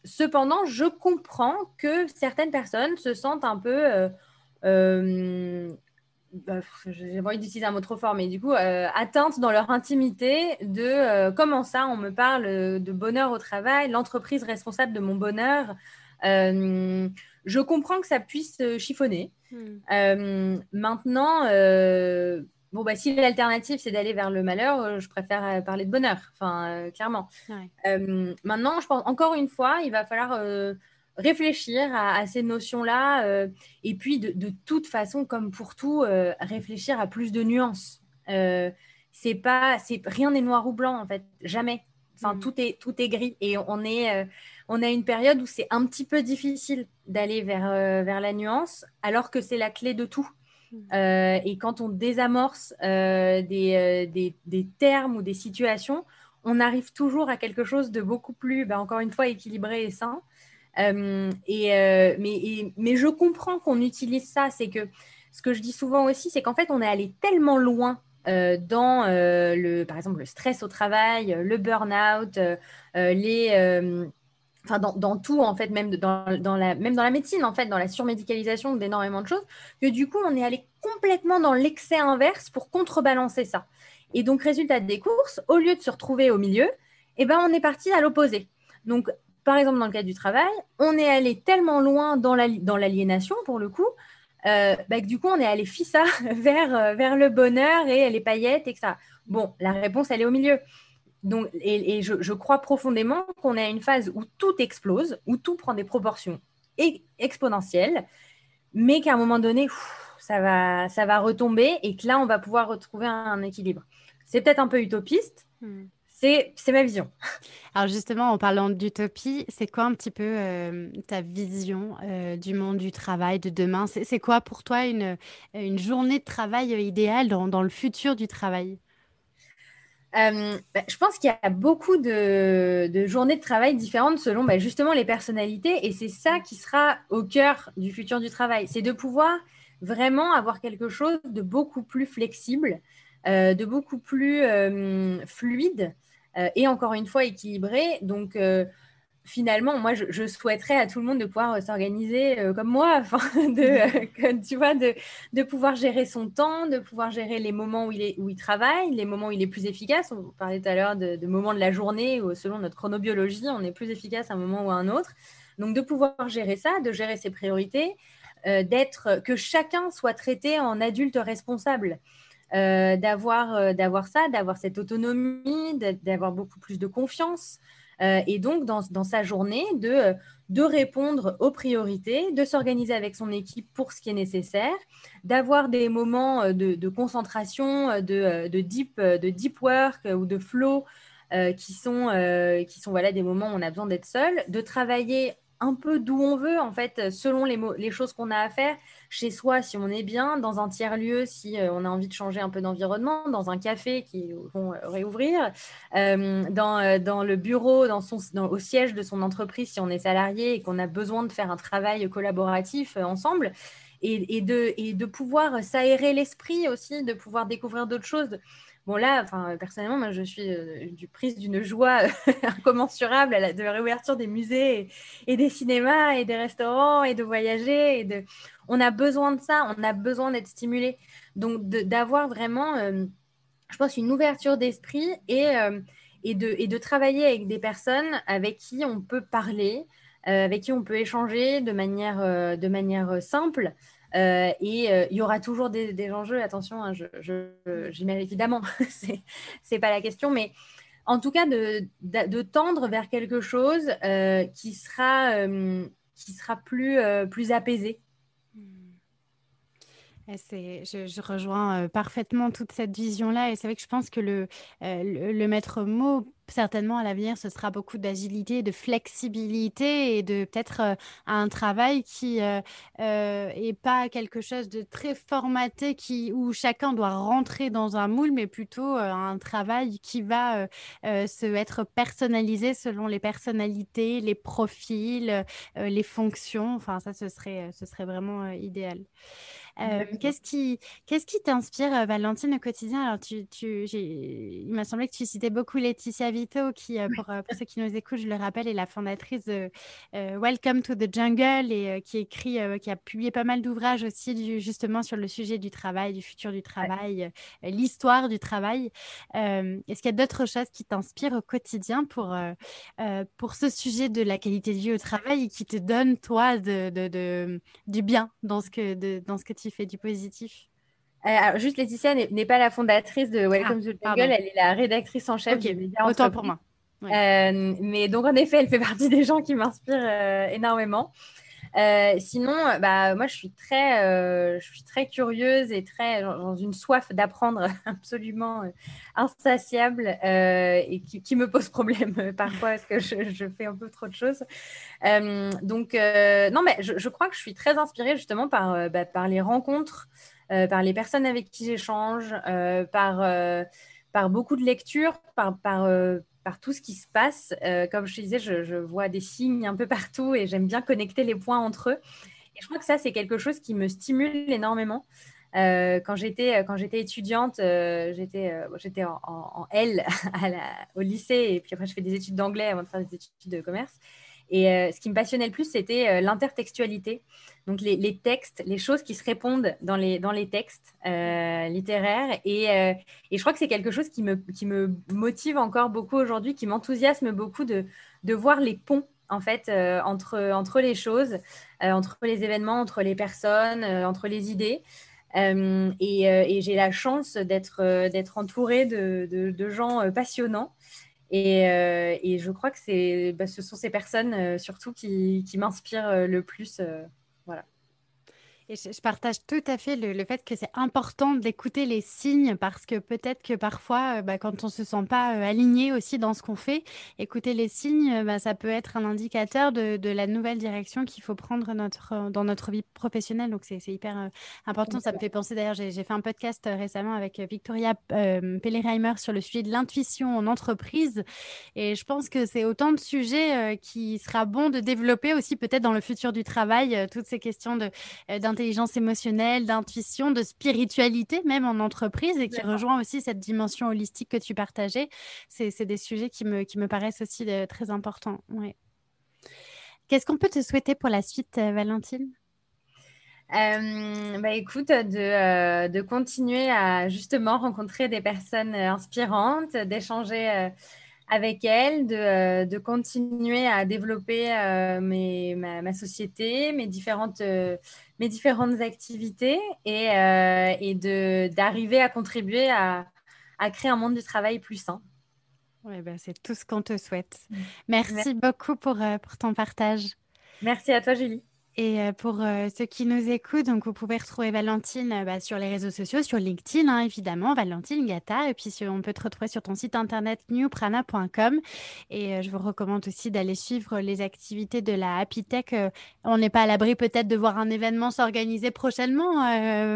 cependant, je comprends que certaines personnes se sentent un peu bah, j'ai envie d'utiliser un mot trop fort, mais du coup, euh, atteintes dans leur intimité de euh, comment ça, on me parle de bonheur au travail, l'entreprise responsable de mon bonheur. Euh, je comprends que ça puisse chiffonner. Hmm. maintenant, bon, bah, si l'alternative, c'est d'aller vers le malheur, je préfère parler de bonheur, enfin, clairement. maintenant, je pense, encore une fois, il va falloir réfléchir à, ces notions-là euh, et puis de, toute façon, comme pour tout, euh, réfléchir à plus de nuances. Euh, c'est pas, c'est rien n'est noir ou blanc en fait, jamais. Enfin, mm. tout est tout est gris et on est, on a une période où c'est un petit peu difficile d'aller vers vers la nuance, alors que c'est la clé de tout. Mm. et quand on désamorce des, des, des, termes ou des situations, on arrive toujours à quelque chose de beaucoup plus, ben, encore une fois, équilibré et sain. Euh, euh, mais, je comprends qu'on utilise ça. C'est que ce que je dis souvent aussi, c'est qu'en fait, on est allé tellement loin euh, dans le, par exemple, le stress au travail, le burn-out, les enfin dans, tout en fait, même dans, dans, la, même dans la médecine en fait, dans la surmédicalisation d'énormément de choses, que du coup on est allé complètement dans l'excès inverse pour contrebalancer ça. Et donc résultat des courses, au lieu de se retrouver au milieu, eh ben on est parti à l'opposé. Donc par exemple, dans le cadre du travail, on est allé tellement loin dans l'aliénation, pour le coup, euh, bah, que du coup, on est allé fissa vers, euh, vers le bonheur et les paillettes, et ça. Bon, la réponse, elle est au milieu. Donc, et, je, crois profondément qu'on est à une phase où tout explose, où tout prend des proportions exponentielles, mais qu'à un moment donné, ça, va, ça va retomber et que là, on va pouvoir retrouver un, équilibre. C'est peut-être un peu utopiste, hmm. C'est ma vision. Alors justement, en parlant d'utopie, c'est quoi un petit peu euh, ta vision euh, du monde du travail de demain? C'est quoi pour toi une, une, journée de travail idéale dans, dans le futur du travail? Euh, bah, je pense qu'il y a beaucoup de, de, journées de travail différentes selon bah, justement les personnalités et c'est ça qui sera au cœur du futur du travail. C'est de pouvoir vraiment avoir quelque chose de beaucoup plus flexible, de beaucoup plus fluide euh, et encore une fois équilibré. Donc, euh, finalement, moi, je, souhaiterais à tout le monde de pouvoir euh, s'organiser comme moi, de, tu vois, de, de, pouvoir gérer son temps, de pouvoir gérer les moments où il, est, où il travaille, les moments où il est plus efficace. On parlait tout à l'heure de, de, moments de la journée où, selon notre chronobiologie, on est plus efficace à un moment ou à un autre. Donc, de pouvoir gérer ça, de gérer ses priorités, d'être que chacun soit traité en adulte responsable. Euh, d'avoir euh, d'avoir ça, d'avoir cette autonomie, d'avoir beaucoup plus de confiance. Euh, et donc, dans, dans, sa journée, de, de répondre aux priorités, de s'organiser avec son équipe pour ce qui est nécessaire, d'avoir des moments de, de concentration, de, de, deep, de deep work ou de flow qui sont, qui sont voilà, des moments où on a besoin d'être seul, de travailler un peu d'où on veut, en fait, selon les, choses qu'on a à faire, chez soi si on est bien, dans un tiers-lieu si euh, on a envie de changer un peu d'environnement, dans un café qui vont euh, réouvrir, euh, dans, le bureau, dans son, au siège de son entreprise si on est salarié et qu'on a besoin de faire un travail collaboratif ensemble. Et, de, et de pouvoir s'aérer l'esprit aussi, de pouvoir découvrir d'autres choses. Bon, là, personnellement, moi, je suis euh, du prise d'une joie incommensurable à la, de la réouverture des musées et, des cinémas et des restaurants et de voyager. Et de... On a besoin de ça, on a besoin d'être stimulé. Donc, d'avoir vraiment, euh, je pense, une ouverture d'esprit et, euh, et, de, travailler avec des personnes avec qui on peut parler, avec qui on peut échanger de manière simple. Euh, et euh, il y aura toujours des, enjeux, attention, hein, je, évidemment, ce n'est pas la question, mais en tout cas de, tendre vers quelque chose qui sera, qui sera plus, plus apaisé. Je, je, rejoins euh, parfaitement toute cette vision-là et c'est vrai que je pense que le, euh, le, maître mot, certainement à l'avenir, ce sera beaucoup d'agilité, de flexibilité et de peut-être euh, un travail qui n'est pas quelque chose de très formaté qui, où chacun doit rentrer dans un moule, mais plutôt un travail qui va se être personnalisé selon les personnalités, les profils, les fonctions. Enfin, ça, ce serait, ce serait vraiment idéal qu'est-ce qui qu'est-ce qui t'inspire, Valentine, au quotidien? Alors, tu, tu, il m'a semblé que tu citais beaucoup Laetitia Vito, qui, pour, pour, ceux qui nous écoutent, je le rappelle, est la fondatrice de Welcome to the Jungle et qui écrit, qui a publié pas mal d'ouvrages aussi, du, justement, sur le sujet du travail, du futur du travail, l'histoire du travail. Est-ce qu'il y a d'autres choses qui t'inspirent au quotidien pour, pour ce sujet de la qualité de vie au travail et qui te donne, toi, de, de, de du bien dans ce que, de, dans ce que tu fait du positif euh, alors, juste Laetitia n'est pas la fondatrice de Welcome ah, to the Jungle, elle est la rédactrice en chef okay. Autant pour moi. Euh, mais donc en effet, elle fait partie des gens qui m'inspirent euh, énormément. Euh, sinon, bah, moi, je suis, très, euh, je suis très curieuse et très dans une soif d'apprendre absolument euh, insatiable et qui, me pose problème parfois parce que je, fais un peu trop de choses. donc, non, mais je, je, crois que je suis très inspirée justement par, bah, par les rencontres, par les personnes avec qui j'échange, par, par beaucoup de lectures, par, par par tout ce qui se passe. Euh, comme je te disais, je, vois des signes un peu partout et j'aime bien connecter les points entre eux. Et je crois que ça, c'est quelque chose qui me stimule énormément. Euh, quand j'étais quand j'étais étudiante, euh, j'étais en, L au lycée et puis après je fais des études d'anglais avant de faire des études de commerce. Et euh, ce qui me passionnait le plus, c'était euh, l'intertextualité. Donc les, textes, les choses qui se répondent dans les, dans les textes euh, littéraires. Et, et, je crois que c'est quelque chose qui me, qui me motive encore beaucoup aujourd'hui, qui m'enthousiasme beaucoup de, de voir les ponts en fait entre, entre les choses, entre les événements, entre les personnes, entre les idées. et, et j'ai la chance d'être d'être entourée de, de, gens passionnants euh, et, je crois que bah, ce sont ces personnes euh, surtout qui, qui m'inspirent euh, le plus. Je, partage tout à fait le, fait que c'est important d'écouter les signes parce que peut-être que parfois, euh, bah, quand on se sent pas euh, aligné aussi dans ce qu'on fait, écouter les signes, bah, ça peut être un indicateur de, la nouvelle direction qu'il faut prendre dans notre vie professionnelle. Donc, c'est hyper euh, important. Ça me fait penser d'ailleurs, j'ai fait un podcast récemment avec Victoria euh, Pellerheimer sur le sujet de l'intuition en entreprise. Et je pense que c'est autant de sujets qui sera bon de développer aussi peut-être dans le futur du travail, toutes ces questions de d'intelligence émotionnelle, d'intuition, de spiritualité même en entreprise et qui rejoint aussi cette dimension holistique que tu partageais. C'est des sujets qui me, qui me paraissent aussi euh, très importants. Ouais. Qu'est-ce qu'on peut te souhaiter pour la suite, euh, Valentine? Euh, bah écoute, de, de, continuer à justement rencontrer des personnes inspirantes, d'échanger avec elles, de, de, continuer à développer mes, ma, ma, société, mes différentes mes différentes activités et, euh, et d'arriver à contribuer à, à, créer un monde du travail plus sain. Ouais, ben, c'est tout ce qu'on te souhaite. Mm. Merci, Merci. beaucoup pour, euh, pour ton partage. Merci à toi, Julie. Et euh, pour euh, ceux qui nous écoutent, donc vous pouvez retrouver Valentine euh, bah, sur les réseaux sociaux, sur LinkedIn hein, évidemment, Valentine Gata. Et puis on peut te retrouver sur ton site internet newprana.com. Et je vous recommande aussi d'aller suivre les activités de la Happy Tech. on n'est pas à l'abri peut-être de voir un événement s'organiser prochainement,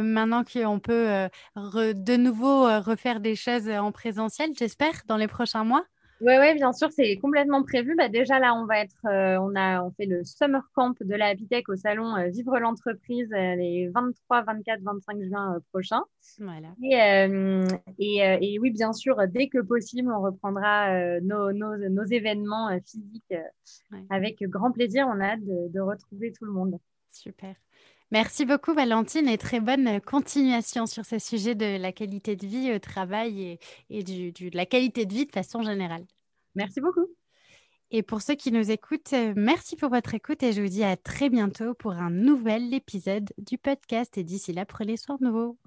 maintenant qu'on peut de nouveau refaire des choses en présentiel, j'espère, dans les prochains mois. Oui, ouais, bien sûr, c'est complètement prévu. Bah, déjà là, on va être, euh, on a, on fait le summer camp de la Habitech au salon euh, Vivre l'entreprise euh, les 23, 24, 25 juin prochains. Voilà. Et, et, oui, bien sûr, dès que possible, on reprendra nos, nos, nos, événements physiques avec grand plaisir. On a hâte de, de retrouver tout le monde. Super. Merci beaucoup Valentine et très bonne continuation sur ce sujet de la qualité de vie au travail et, de la qualité de vie de façon générale. Merci beaucoup. Et pour ceux qui nous écoutent, merci pour votre écoute et je vous dis à très bientôt pour un nouvel épisode du podcast et d'ici là, prenez soin de vous.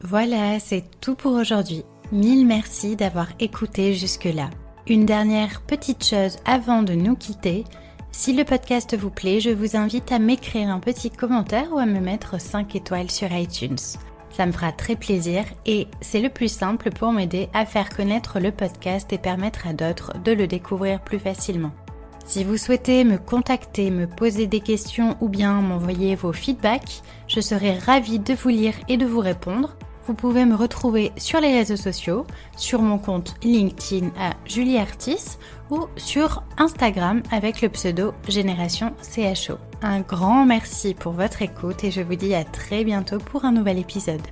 Voilà, c'est tout pour aujourd'hui. Mille merci d'avoir écouté jusque-là. Une dernière petite chose avant de nous quitter. Si le podcast vous plaît, je vous invite à m'écrire un petit commentaire ou à me mettre 5 étoiles sur iTunes. Ça me fera très plaisir et c'est le plus simple pour m'aider à faire connaître le podcast et permettre à d'autres de le découvrir plus facilement. Si vous souhaitez me contacter, me poser des questions ou bien m'envoyer vos feedbacks, je serai ravie de vous lire et de vous répondre. Vous pouvez me retrouver sur les réseaux sociaux, sur mon compte LinkedIn à Julie Artis ou sur Instagram avec le pseudo Génération CHO. Un grand merci pour votre écoute et je vous dis à très bientôt pour un nouvel épisode.